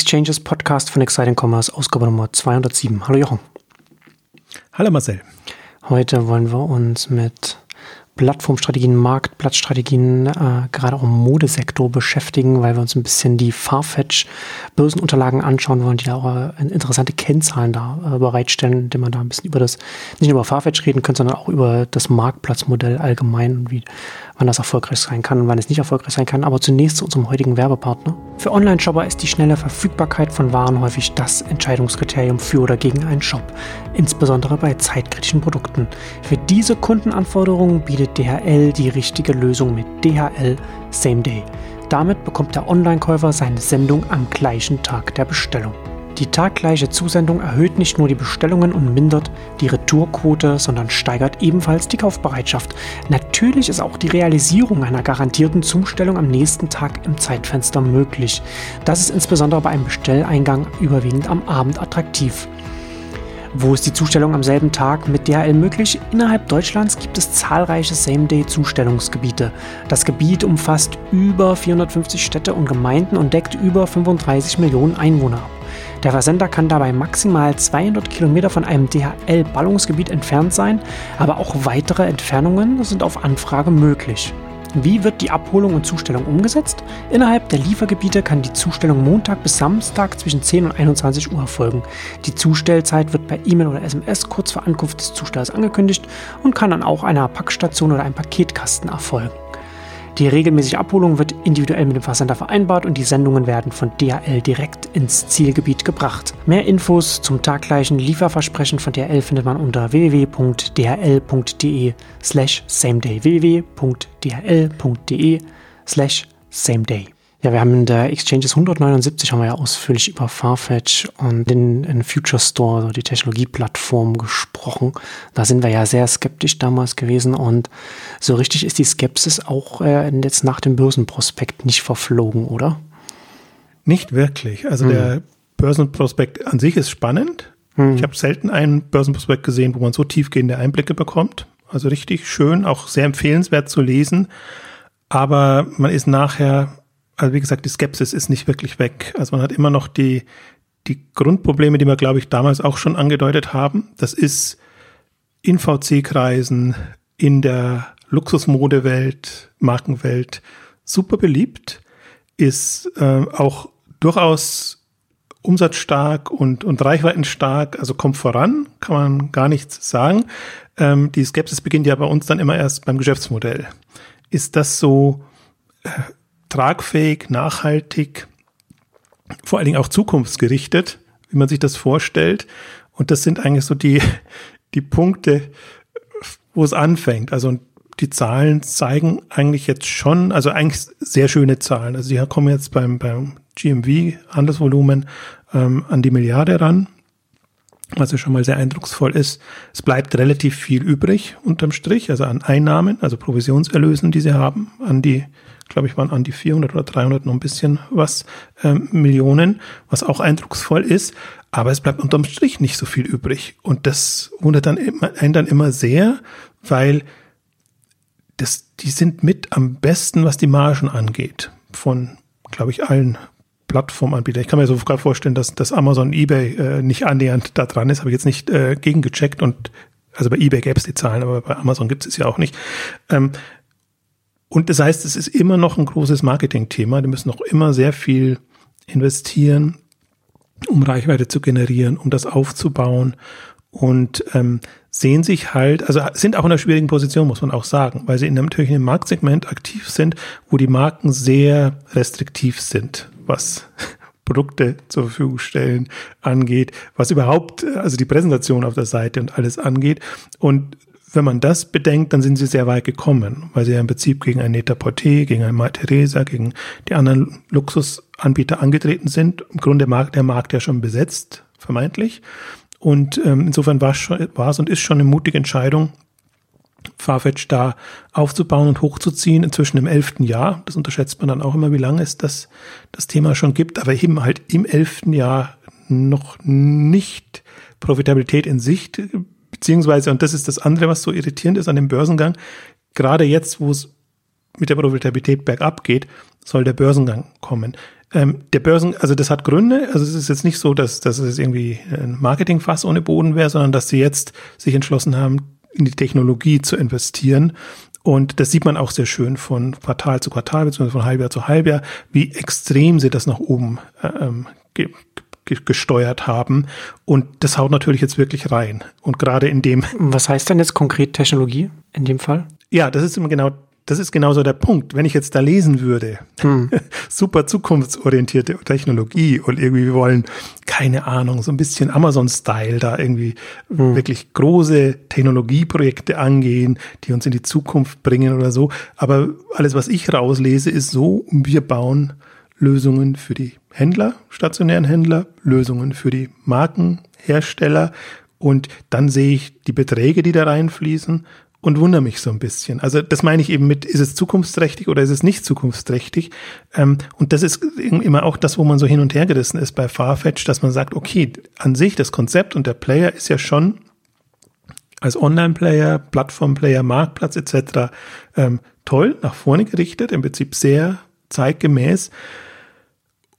Exchanges Podcast von Exciting Commerce, Ausgabe Nummer 207. Hallo Jochen. Hallo Marcel. Heute wollen wir uns mit Plattformstrategien, Marktplatzstrategien, äh, gerade auch im Modesektor beschäftigen, weil wir uns ein bisschen die Farfetch-Börsenunterlagen anschauen wollen, die da auch äh, interessante Kennzahlen da äh, bereitstellen, indem man da ein bisschen über das, nicht nur über Farfetch reden können, sondern auch über das Marktplatzmodell allgemein und wie wann das erfolgreich sein kann und wann es nicht erfolgreich sein kann. Aber zunächst zu unserem heutigen Werbepartner. Für Online-Shopper ist die schnelle Verfügbarkeit von Waren häufig das Entscheidungskriterium für oder gegen einen Shop, insbesondere bei zeitkritischen Produkten. Für diese Kundenanforderungen bietet DHL die richtige Lösung mit DHL Same Day. Damit bekommt der Online-Käufer seine Sendung am gleichen Tag der Bestellung. Die taggleiche Zusendung erhöht nicht nur die Bestellungen und mindert die Retourquote, sondern steigert ebenfalls die Kaufbereitschaft. Natürlich ist auch die Realisierung einer garantierten Zustellung am nächsten Tag im Zeitfenster möglich. Das ist insbesondere bei einem Bestelleingang überwiegend am Abend attraktiv. Wo ist die Zustellung am selben Tag mit DHL möglich? Innerhalb Deutschlands gibt es zahlreiche Same-Day-Zustellungsgebiete. Das Gebiet umfasst über 450 Städte und Gemeinden und deckt über 35 Millionen Einwohner ab. Der Versender kann dabei maximal 200 Kilometer von einem DHL-Ballungsgebiet entfernt sein, aber auch weitere Entfernungen sind auf Anfrage möglich. Wie wird die Abholung und Zustellung umgesetzt? Innerhalb der Liefergebiete kann die Zustellung Montag bis Samstag zwischen 10 und 21 Uhr erfolgen. Die Zustellzeit wird per E-Mail oder SMS kurz vor Ankunft des Zustellers angekündigt und kann dann auch einer Packstation oder einem Paketkasten erfolgen. Die regelmäßige Abholung wird individuell mit dem Versender vereinbart und die Sendungen werden von DHL direkt ins Zielgebiet gebracht. Mehr Infos zum taggleichen Lieferversprechen von DHL findet man unter www.dhl.de slash sameday www.dhl.de slash sameday. Ja, wir haben in der Exchanges 179 haben wir ja ausführlich über Farfetch und den, den Future Store, also die Technologieplattform gesprochen. Da sind wir ja sehr skeptisch damals gewesen und so richtig ist die Skepsis auch äh, jetzt nach dem Börsenprospekt nicht verflogen, oder? Nicht wirklich. Also hm. der Börsenprospekt an sich ist spannend. Hm. Ich habe selten einen Börsenprospekt gesehen, wo man so tiefgehende Einblicke bekommt. Also richtig schön, auch sehr empfehlenswert zu lesen. Aber man ist nachher also wie gesagt, die Skepsis ist nicht wirklich weg. Also man hat immer noch die, die Grundprobleme, die wir, glaube ich, damals auch schon angedeutet haben. Das ist in VC-Kreisen, in der Luxusmodewelt, Markenwelt super beliebt, ist äh, auch durchaus umsatzstark und, und reichweitenstark, also kommt voran, kann man gar nichts sagen. Ähm, die Skepsis beginnt ja bei uns dann immer erst beim Geschäftsmodell. Ist das so, äh, tragfähig, nachhaltig, vor allen Dingen auch zukunftsgerichtet, wie man sich das vorstellt. Und das sind eigentlich so die, die Punkte, wo es anfängt. Also die Zahlen zeigen eigentlich jetzt schon, also eigentlich sehr schöne Zahlen. Also die kommen jetzt beim, beim GMV, Handelsvolumen, ähm, an die Milliarde ran, was ja schon mal sehr eindrucksvoll ist. Es bleibt relativ viel übrig unterm Strich, also an Einnahmen, also Provisionserlösen, die sie haben, an die glaube ich, waren an die 400 oder 300 noch ein bisschen was ähm, Millionen, was auch eindrucksvoll ist. Aber es bleibt unterm Strich nicht so viel übrig. Und das wundert dann immer, einen dann immer sehr, weil das, die sind mit am besten, was die Margen angeht. Von, glaube ich, allen Plattformanbietern. Ich kann mir sogar vorstellen, dass, dass Amazon eBay äh, nicht annähernd da dran ist. Habe ich jetzt nicht äh, gegengecheckt und also bei eBay gäbe es die Zahlen, aber bei Amazon gibt es ja auch nicht. Ähm, und das heißt, es ist immer noch ein großes Marketingthema. Die müssen noch immer sehr viel investieren, um Reichweite zu generieren, um das aufzubauen und ähm, sehen sich halt, also sind auch in einer schwierigen Position, muss man auch sagen, weil sie in einem, natürlich in einem Marktsegment aktiv sind, wo die Marken sehr restriktiv sind, was Produkte zur Verfügung stellen angeht, was überhaupt, also die Präsentation auf der Seite und alles angeht. Und wenn man das bedenkt, dann sind sie sehr weit gekommen, weil sie ja im Prinzip gegen ein Net-a-Porter, gegen ein Mar Theresa, gegen die anderen Luxusanbieter angetreten sind. Im Grunde Markt, der Markt ja schon besetzt, vermeintlich. Und ähm, insofern war es, schon, war es und ist schon eine mutige Entscheidung, Farfetch da aufzubauen und hochzuziehen, inzwischen im elften Jahr. Das unterschätzt man dann auch immer, wie lange es das, das Thema schon gibt, aber eben halt im elften Jahr noch nicht Profitabilität in Sicht Beziehungsweise, und das ist das andere, was so irritierend ist an dem Börsengang, gerade jetzt, wo es mit der Profitabilität bergab geht, soll der Börsengang kommen. Ähm, der Börsen, also das hat Gründe. Also es ist jetzt nicht so, dass, dass es irgendwie ein Marketingfass ohne Boden wäre, sondern dass sie jetzt sich entschlossen haben, in die Technologie zu investieren. Und das sieht man auch sehr schön von Quartal zu Quartal, beziehungsweise von Halbjahr zu Halbjahr, wie extrem sie das nach oben äh, ähm, gesteuert haben. Und das haut natürlich jetzt wirklich rein. Und gerade in dem. Was heißt denn jetzt konkret Technologie in dem Fall? Ja, das ist immer genau das ist genauso der Punkt. Wenn ich jetzt da lesen würde, hm. super zukunftsorientierte Technologie und irgendwie wir wollen, keine Ahnung, so ein bisschen Amazon-Style da irgendwie hm. wirklich große Technologieprojekte angehen, die uns in die Zukunft bringen oder so. Aber alles, was ich rauslese, ist so, wir bauen Lösungen für die Händler, stationären Händler, Lösungen für die Markenhersteller und dann sehe ich die Beträge, die da reinfließen und wundere mich so ein bisschen. Also das meine ich eben mit, ist es zukunftsträchtig oder ist es nicht zukunftsträchtig? Ähm, und das ist immer auch das, wo man so hin und her gerissen ist bei Farfetch, dass man sagt, okay, an sich das Konzept und der Player ist ja schon als Online-Player, Plattform-Player, Marktplatz etc. Ähm, toll, nach vorne gerichtet, im Prinzip sehr zeitgemäß.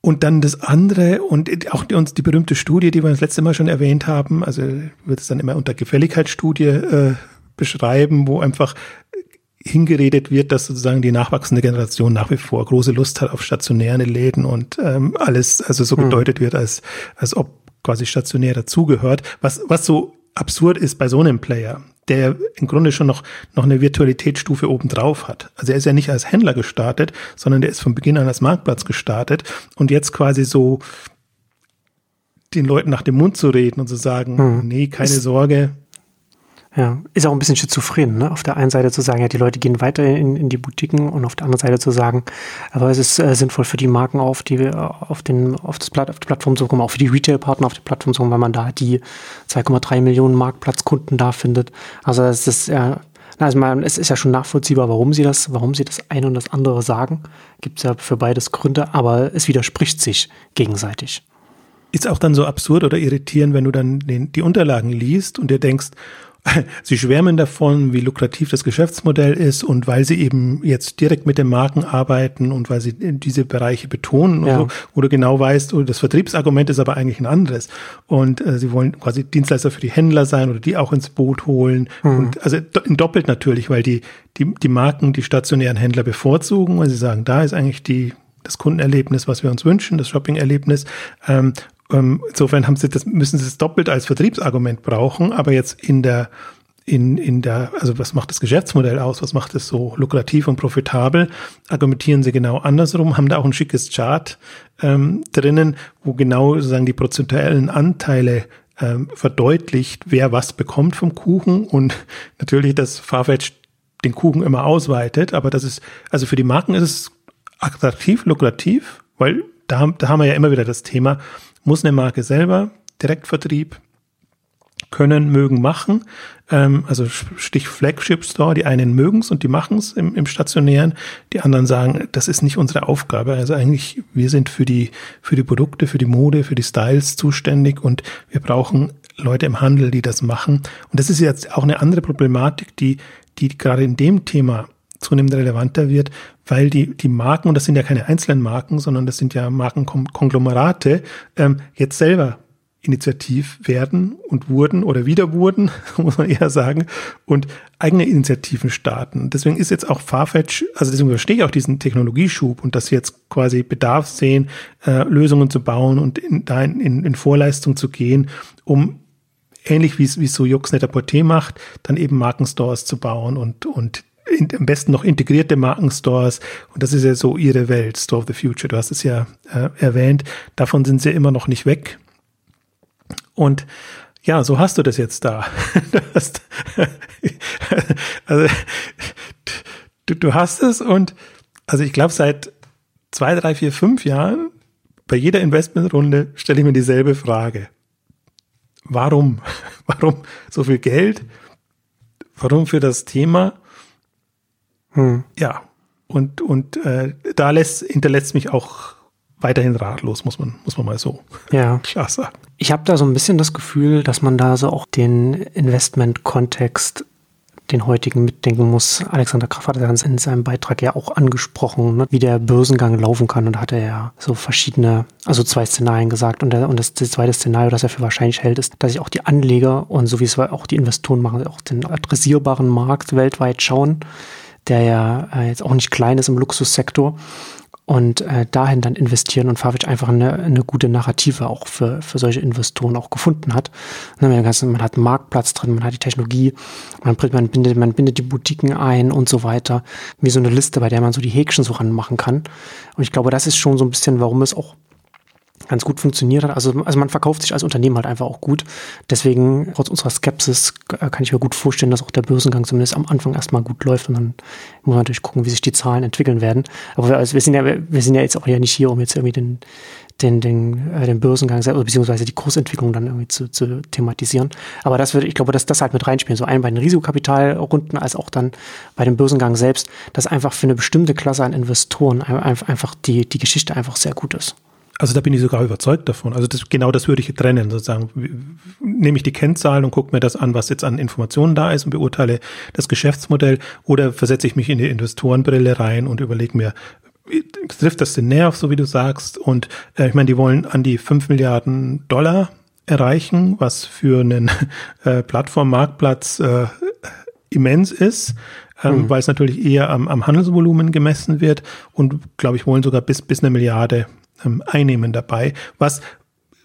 Und dann das andere und auch die, uns die berühmte Studie, die wir das letzte Mal schon erwähnt haben, also wird es dann immer unter Gefälligkeitsstudie äh, beschreiben, wo einfach hingeredet wird, dass sozusagen die nachwachsende Generation nach wie vor große Lust hat auf stationäre Läden und ähm, alles also so hm. gedeutet wird, als, als ob quasi stationär dazugehört, was, was so absurd ist bei so einem Player, der im Grunde schon noch, noch eine Virtualitätsstufe obendrauf hat. Also er ist ja nicht als Händler gestartet, sondern der ist von Beginn an als Marktplatz gestartet und jetzt quasi so den Leuten nach dem Mund zu reden und zu sagen, hm. nee, keine ist, Sorge, ja, ist auch ein bisschen schizophren, ne? Auf der einen Seite zu sagen, ja, die Leute gehen weiter in, in die Boutiquen und auf der anderen Seite zu sagen, aber es ist äh, sinnvoll für die Marken auf die, auf den, auf das Platt, auf die Plattform zu kommen, auch für die Retail-Partner auf die Plattform zu kommen, weil man da die 2,3 Millionen Marktplatzkunden da findet. Also es ist ja, also man, es ist ja schon nachvollziehbar, warum sie das, warum sie das eine und das andere sagen. Gibt es ja für beides Gründe, aber es widerspricht sich gegenseitig. Ist auch dann so absurd oder irritierend, wenn du dann den, die Unterlagen liest und dir denkst, Sie schwärmen davon, wie lukrativ das Geschäftsmodell ist und weil sie eben jetzt direkt mit den Marken arbeiten und weil sie diese Bereiche betonen ja. so, wo du genau weißt, oh, das Vertriebsargument ist aber eigentlich ein anderes. Und äh, sie wollen quasi Dienstleister für die Händler sein oder die auch ins Boot holen. Mhm. Und also doppelt natürlich, weil die, die, die Marken die stationären Händler bevorzugen, weil sie sagen, da ist eigentlich die das Kundenerlebnis, was wir uns wünschen, das Shopping-Erlebnis. Ähm, insofern haben sie das, müssen sie es doppelt als Vertriebsargument brauchen, aber jetzt in der in, in der, also was macht das Geschäftsmodell aus, was macht es so lukrativ und profitabel, argumentieren sie genau andersrum, haben da auch ein schickes Chart ähm, drinnen, wo genau sozusagen die prozentuellen Anteile ähm, verdeutlicht, wer was bekommt vom Kuchen und natürlich, dass Farfetch den Kuchen immer ausweitet, aber das ist, also für die Marken ist es attraktiv, lukrativ, weil da, da haben wir ja immer wieder das Thema, muss eine Marke selber Direktvertrieb können, mögen, machen. Ähm, also Stich Flagship Store, die einen mögen es und die machen es im, im Stationären, die anderen sagen, das ist nicht unsere Aufgabe. Also eigentlich, wir sind für die, für die Produkte, für die Mode, für die Styles zuständig und wir brauchen Leute im Handel, die das machen. Und das ist jetzt auch eine andere Problematik, die, die gerade in dem Thema zunehmend relevanter wird, weil die, die Marken, und das sind ja keine einzelnen Marken, sondern das sind ja Markenkonglomerate, ähm, jetzt selber initiativ werden und wurden oder wieder wurden, muss man eher sagen, und eigene Initiativen starten. Deswegen ist jetzt auch Farfetch, also deswegen verstehe ich auch diesen Technologieschub und dass sie jetzt quasi Bedarf sehen, äh, Lösungen zu bauen und in, da in, in Vorleistung zu gehen, um ähnlich wie es so Jux Net-a-Porter macht, dann eben Markenstores zu bauen und, und in, am besten noch integrierte Markenstores. Und das ist ja so ihre Welt, Store of the Future. Du hast es ja äh, erwähnt. Davon sind sie immer noch nicht weg. Und ja, so hast du das jetzt da. du hast, also, du, du hast es und also ich glaube seit zwei, drei, vier, fünf Jahren bei jeder Investmentrunde stelle ich mir dieselbe Frage. Warum? Warum so viel Geld? Warum für das Thema? Hm. Ja, und, und äh, da lässt, hinterlässt mich auch weiterhin ratlos, muss man, muss man mal so ja. klar sagen. Ich habe da so ein bisschen das Gefühl, dass man da so auch den Investment-Kontext den heutigen mitdenken muss. Alexander Kraft hat das in seinem Beitrag ja auch angesprochen, ne, wie der Börsengang laufen kann. Und da hat er ja so verschiedene, also zwei Szenarien gesagt. Und, der, und das, das zweite Szenario, das er für wahrscheinlich hält, ist, dass sich auch die Anleger und so wie es auch die Investoren machen, auch den adressierbaren Markt weltweit schauen, der ja äh, jetzt auch nicht klein ist im Luxussektor und äh, dahin dann investieren und Farfetch einfach eine, eine gute Narrative auch für, für solche Investoren auch gefunden hat. Ne, man, man hat einen Marktplatz drin, man hat die Technologie, man, man, bindet, man bindet die Boutiquen ein und so weiter. Wie so eine Liste, bei der man so die Häkchen so ranmachen kann. Und ich glaube, das ist schon so ein bisschen, warum es auch ganz gut funktioniert hat. Also, also man verkauft sich als Unternehmen halt einfach auch gut. Deswegen, trotz unserer Skepsis, kann ich mir gut vorstellen, dass auch der Börsengang zumindest am Anfang erstmal gut läuft und dann muss man natürlich gucken, wie sich die Zahlen entwickeln werden. Aber wir, also wir sind ja, wir sind ja jetzt auch ja nicht hier, um jetzt irgendwie den, den, den, äh, den Börsengang selber, beziehungsweise die Kursentwicklung dann irgendwie zu, zu thematisieren. Aber das würde, ich glaube, dass das halt mit reinspielen. So ein bei den Risikokapitalrunden als auch dann bei dem Börsengang selbst, dass einfach für eine bestimmte Klasse an Investoren einfach die, die Geschichte einfach sehr gut ist. Also da bin ich sogar überzeugt davon. Also das, genau das würde ich trennen, sozusagen. Nehme ich die Kennzahlen und gucke mir das an, was jetzt an Informationen da ist und beurteile das Geschäftsmodell oder versetze ich mich in die Investorenbrille rein und überlege mir, trifft das den Nerv, so wie du sagst? Und äh, ich meine, die wollen an die fünf Milliarden Dollar erreichen, was für einen äh, Plattformmarktplatz äh, immens ist. Ähm, mhm. weil es natürlich eher am, am Handelsvolumen gemessen wird und glaube ich wollen sogar bis bis eine Milliarde ähm, Einnehmen dabei, was,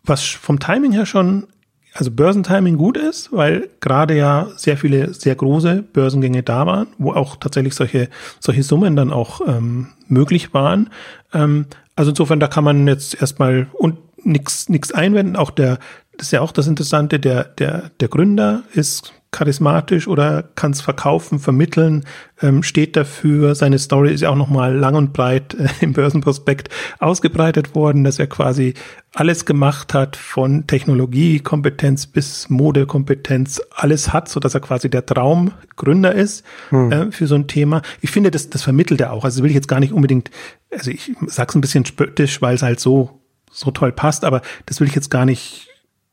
was vom Timing her schon, also Börsentiming gut ist, weil gerade ja sehr viele sehr große Börsengänge da waren, wo auch tatsächlich solche, solche Summen dann auch ähm, möglich waren. Ähm, also insofern, da kann man jetzt erstmal und nichts einwenden. Auch der, das ist ja auch das Interessante, der, der, der Gründer ist charismatisch oder kann es verkaufen, vermitteln, ähm, steht dafür. Seine Story ist ja auch nochmal lang und breit äh, im Börsenprospekt ausgebreitet worden, dass er quasi alles gemacht hat, von Technologiekompetenz bis Modekompetenz, alles hat, so dass er quasi der Traumgründer ist hm. äh, für so ein Thema. Ich finde, das, das vermittelt er auch. Also will ich jetzt gar nicht unbedingt, also ich sag's ein bisschen spöttisch, weil es halt so, so toll passt, aber das will ich jetzt gar nicht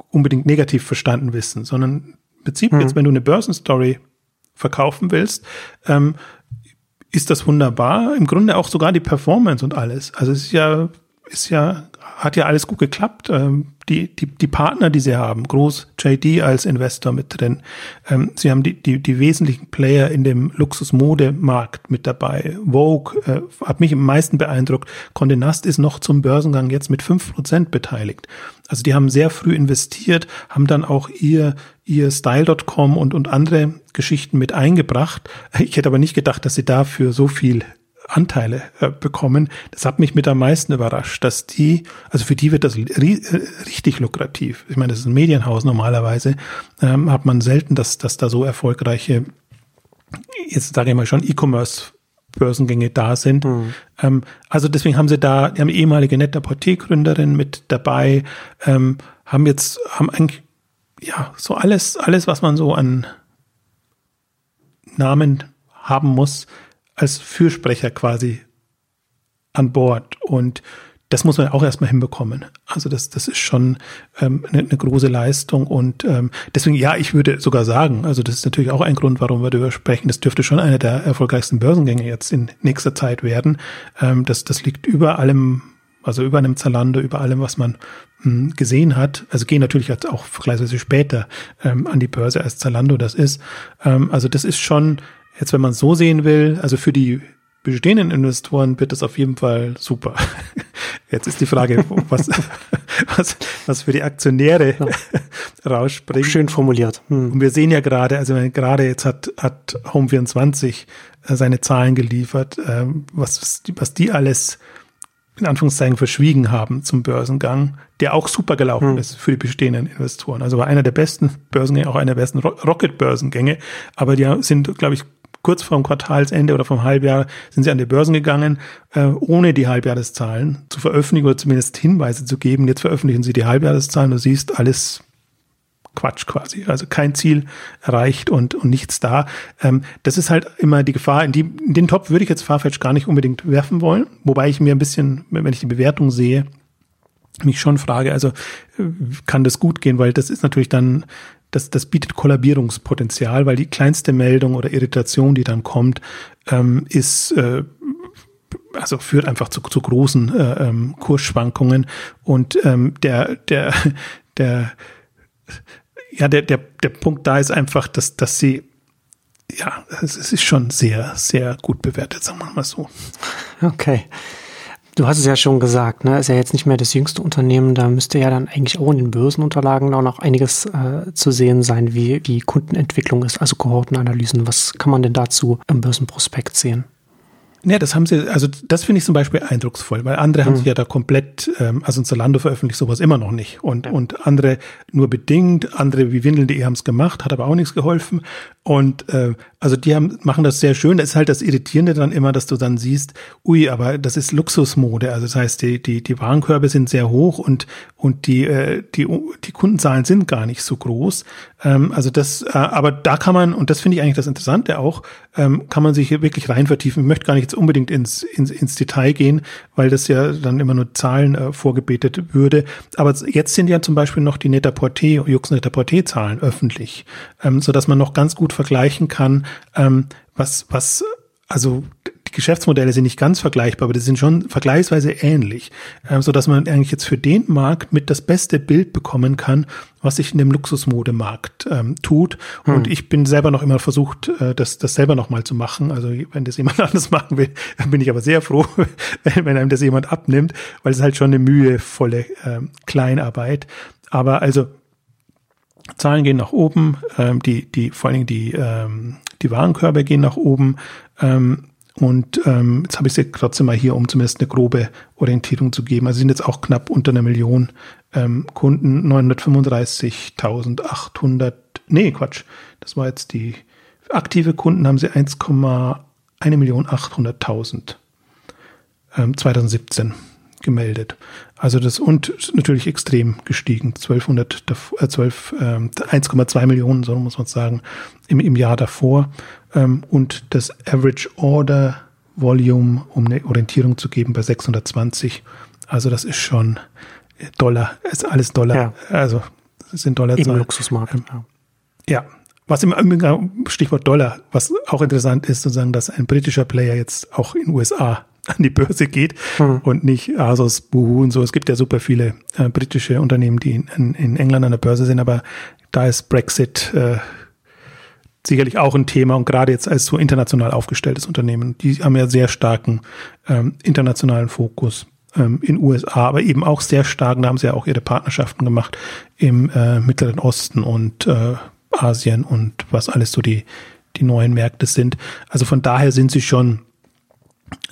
unbedingt negativ verstanden wissen, sondern Prinzip, mhm. jetzt wenn du eine Börsenstory verkaufen willst, ähm, ist das wunderbar. Im Grunde auch sogar die Performance und alles. Also es ist ja, ist ja, hat ja alles gut geklappt. Ähm, die, die, die Partner, die sie haben, groß JD als Investor mit drin. Ähm, sie haben die, die, die wesentlichen Player in dem Luxusmodemarkt mit dabei. Vogue äh, hat mich am meisten beeindruckt. Condé Nast ist noch zum Börsengang jetzt mit fünf Prozent beteiligt. Also die haben sehr früh investiert, haben dann auch ihr, ihr Style.com und, und andere Geschichten mit eingebracht. Ich hätte aber nicht gedacht, dass sie dafür so viel Anteile äh, bekommen. Das hat mich mit am meisten überrascht, dass die, also für die wird das ri äh, richtig lukrativ. Ich meine, das ist ein Medienhaus normalerweise, ähm, hat man selten, dass, dass da so erfolgreiche, jetzt sage ich mal schon, E-Commerce Börsengänge da sind. Mhm. Ähm, also deswegen haben sie da, die haben ehemalige net gründerin mit dabei, ähm, haben jetzt, haben eigentlich, ja, so alles, alles, was man so an Namen haben muss, als Fürsprecher quasi an Bord. Und das muss man auch erstmal hinbekommen. Also das, das ist schon ähm, eine, eine große Leistung und ähm, deswegen, ja, ich würde sogar sagen, also das ist natürlich auch ein Grund, warum wir darüber sprechen. Das dürfte schon einer der erfolgreichsten Börsengänge jetzt in nächster Zeit werden. Ähm, das, das liegt über allem, also über einem Zalando, über allem, was man mh, hm, gesehen hat. Also gehen natürlich auch vergleichsweise später ähm, an die Börse als Zalando das ist. Ähm, also das ist schon Jetzt, wenn man es so sehen will, also für die bestehenden Investoren wird das auf jeden Fall super. Jetzt ist die Frage, was, was, was für die Aktionäre ja. rausspringt. Schön formuliert. Hm. Und wir sehen ja gerade, also gerade jetzt hat, hat Home24 äh, seine Zahlen geliefert, ähm, was, was die alles in Anführungszeichen verschwiegen haben zum Börsengang, der auch super gelaufen hm. ist für die bestehenden Investoren. Also war einer der besten Börsengänge, auch einer der besten Rocket-Börsengänge, aber die sind, glaube ich, kurz vorm Quartalsende oder vom Halbjahr sind sie an die Börsen gegangen, äh, ohne die Halbjahreszahlen zu veröffentlichen oder zumindest Hinweise zu geben. Jetzt veröffentlichen sie die Halbjahreszahlen. Du siehst alles Quatsch quasi. Also kein Ziel erreicht und, und nichts da. Ähm, das ist halt immer die Gefahr. In, die, in den Topf würde ich jetzt Farfetch gar nicht unbedingt werfen wollen. Wobei ich mir ein bisschen, wenn ich die Bewertung sehe, mich schon frage, also kann das gut gehen, weil das ist natürlich dann, das, das bietet Kollabierungspotenzial, weil die kleinste Meldung oder Irritation, die dann kommt, ähm, ist äh, also führt einfach zu, zu großen äh, ähm, Kursschwankungen und ähm, der der der ja der der der Punkt da ist einfach, dass dass sie ja es ist schon sehr sehr gut bewertet, sagen wir mal so. Okay. Du hast es ja schon gesagt, ne? Ist ja jetzt nicht mehr das jüngste Unternehmen, da müsste ja dann eigentlich auch in den Börsenunterlagen auch noch einiges äh, zu sehen sein, wie die Kundenentwicklung ist, also Kohortenanalysen. Was kann man denn dazu im Börsenprospekt sehen? Ja, das haben sie, also das finde ich zum Beispiel eindrucksvoll, weil andere mhm. haben sich ja da komplett, ähm, also Zalando veröffentlicht sowas immer noch nicht und, ja. und andere nur bedingt, andere wie Windeln.de haben es gemacht, hat aber auch nichts geholfen und äh, also die haben, machen das sehr schön. Das ist halt das Irritierende dann immer, dass du dann siehst, ui, aber das ist Luxusmode. Also das heißt, die, die, die Warenkörbe sind sehr hoch und, und die, äh, die, die Kundenzahlen sind gar nicht so groß. Ähm, also das, äh, aber da kann man, und das finde ich eigentlich das Interessante auch, ähm, kann man sich hier wirklich rein vertiefen. Ich möchte gar nicht jetzt unbedingt ins, ins, ins Detail gehen, weil das ja dann immer nur Zahlen äh, vorgebetet würde. Aber jetzt sind ja zum Beispiel noch die Net-a-Porter, Jux Net-a-Porter-Zahlen öffentlich, ähm, so dass man noch ganz gut vergleichen kann, ähm, was, was, also die Geschäftsmodelle sind nicht ganz vergleichbar, aber die sind schon vergleichsweise ähnlich, äh, so dass man eigentlich jetzt für den Markt mit das beste Bild bekommen kann, was sich in dem Luxusmodemarkt ähm, tut. Hm. Und ich bin selber noch immer versucht, äh, das, das selber noch mal zu machen. Also wenn das jemand anders machen will, dann bin ich aber sehr froh, wenn, wenn einem das jemand abnimmt, weil es halt schon eine mühevolle äh, Kleinarbeit. Aber also Zahlen gehen nach oben, ähm, die, die, vor allen Dingen die, ähm, die Warenkörbe gehen nach oben. Ähm, und ähm, jetzt habe ich sie trotzdem mal hier, um zumindest eine grobe Orientierung zu geben. Also sind jetzt auch knapp unter einer Million ähm, Kunden, 935.800, nee, Quatsch, das war jetzt die aktive Kunden, haben sie 1,1 Million 800.000 ähm, 2017 gemeldet. Also das und natürlich extrem gestiegen, 1200, äh, 12, äh, 1,2 Millionen, so muss man sagen, im, im Jahr davor. Ähm, und das Average Order Volume, um eine Orientierung zu geben, bei 620. Also das ist schon Dollar, ist alles Dollar. Ja. Also sind Dollarzahlen. Im Luxusmarkt. Ähm, ja. ja. Was im Stichwort Dollar, was auch interessant ist, sozusagen, dass ein britischer Player jetzt auch in USA an die Börse geht hm. und nicht Asos, Boohoo und so. Es gibt ja super viele äh, britische Unternehmen, die in, in, England an der Börse sind, aber da ist Brexit äh, sicherlich auch ein Thema und gerade jetzt als so international aufgestelltes Unternehmen, die haben ja sehr starken ähm, internationalen Fokus ähm, in USA, aber eben auch sehr stark, da haben sie ja auch ihre Partnerschaften gemacht im äh, Mittleren Osten und äh, Asien und was alles so die, die neuen Märkte sind. Also von daher sind sie schon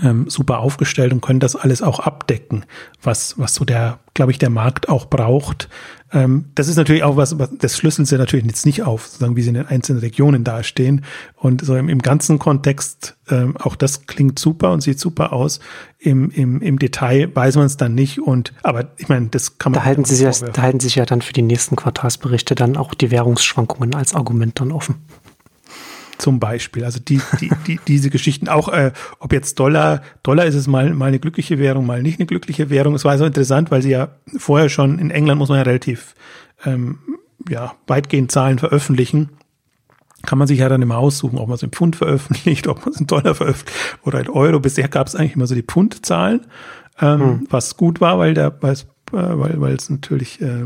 ähm, super aufgestellt und können das alles auch abdecken, was, was so der, glaube ich, der Markt auch braucht. Ähm, das ist natürlich auch was, was, das schlüsseln sie natürlich jetzt nicht auf, sozusagen, wie sie in den einzelnen Regionen dastehen. Und so im, im ganzen Kontext, ähm, auch das klingt super und sieht super aus. Im, im, im Detail weiß man es dann nicht. Und, aber ich meine, das kann man. Da halten, sie sich, da halten sich ja dann für die nächsten Quartalsberichte dann auch die Währungsschwankungen als Argument dann offen. Zum Beispiel. Also die, die, die, diese Geschichten, auch äh, ob jetzt Dollar, Dollar ist es mal, mal eine glückliche Währung, mal nicht eine glückliche Währung. Es war so interessant, weil sie ja vorher schon, in England muss man ja relativ ähm, ja, weitgehend Zahlen veröffentlichen. Kann man sich ja dann immer aussuchen, ob man es in Pfund veröffentlicht, ob man es in Dollar veröffentlicht oder in Euro. Bisher gab es eigentlich immer so die Pfundzahlen, ähm, hm. was gut war, weil der, weil es, äh, weil, weil es natürlich äh,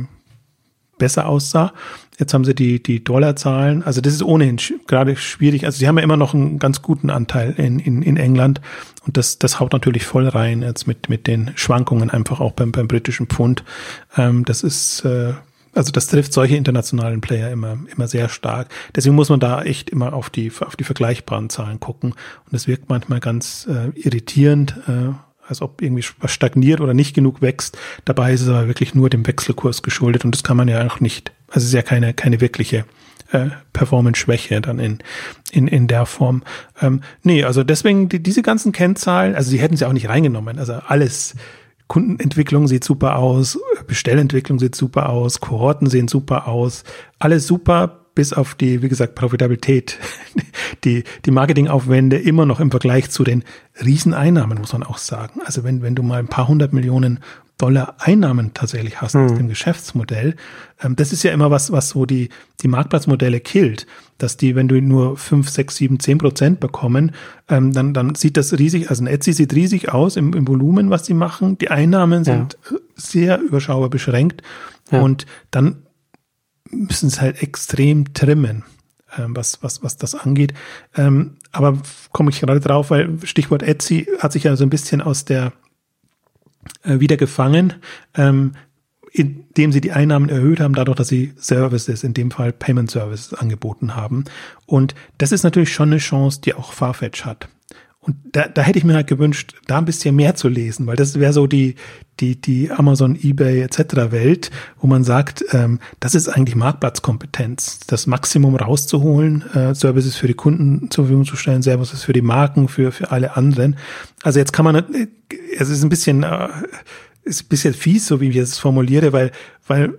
besser aussah. Jetzt haben sie die, die Dollarzahlen. Also das ist ohnehin sch gerade schwierig. Also sie haben ja immer noch einen ganz guten Anteil in, in, in England. Und das, das haut natürlich voll rein jetzt mit, mit den Schwankungen einfach auch beim, beim britischen Pfund. Ähm, das ist, äh, also das trifft solche internationalen Player immer, immer sehr stark. Deswegen muss man da echt immer auf die, auf die vergleichbaren Zahlen gucken. Und das wirkt manchmal ganz äh, irritierend. Äh, als ob irgendwie was stagniert oder nicht genug wächst. Dabei ist es aber wirklich nur dem Wechselkurs geschuldet und das kann man ja auch nicht, also es ist ja keine, keine wirkliche äh, Performance-Schwäche dann in, in, in der Form. Ähm, nee, also deswegen die, diese ganzen Kennzahlen, also sie hätten sie auch nicht reingenommen. Also alles, Kundenentwicklung sieht super aus, Bestellentwicklung sieht super aus, Kohorten sehen super aus, alles super, bis auf die, wie gesagt, Profitabilität, die, die Marketingaufwände immer noch im Vergleich zu den Rieseneinnahmen, muss man auch sagen. Also wenn, wenn du mal ein paar hundert Millionen Dollar Einnahmen tatsächlich hast mhm. aus dem Geschäftsmodell. Ähm, das ist ja immer was, was so die, die Marktplatzmodelle killt, dass die, wenn du nur fünf, sechs, sieben, zehn Prozent bekommen, ähm, dann, dann sieht das riesig, also ein Etsy sieht riesig aus im, im Volumen, was sie machen. Die Einnahmen sind ja. sehr überschaubar beschränkt ja. und dann müssen es halt extrem trimmen. Ähm, was, was, was das angeht. Aber komme ich gerade drauf, weil Stichwort Etsy hat sich ja so ein bisschen aus der äh, wieder gefangen, ähm, indem sie die Einnahmen erhöht haben, dadurch, dass sie Services, in dem Fall Payment Services angeboten haben. Und das ist natürlich schon eine Chance, die auch Farfetch hat. Und da, da hätte ich mir halt gewünscht, da ein bisschen mehr zu lesen, weil das wäre so die, die, die Amazon, eBay etc. Welt, wo man sagt, ähm, das ist eigentlich Marktplatzkompetenz, das Maximum rauszuholen, äh, Services für die Kunden zur Verfügung zu stellen, Services für die Marken, für, für alle anderen. Also jetzt kann man, äh, es ist ein bisschen, äh, ist ein bisschen fies, so wie ich es formuliere, weil, weil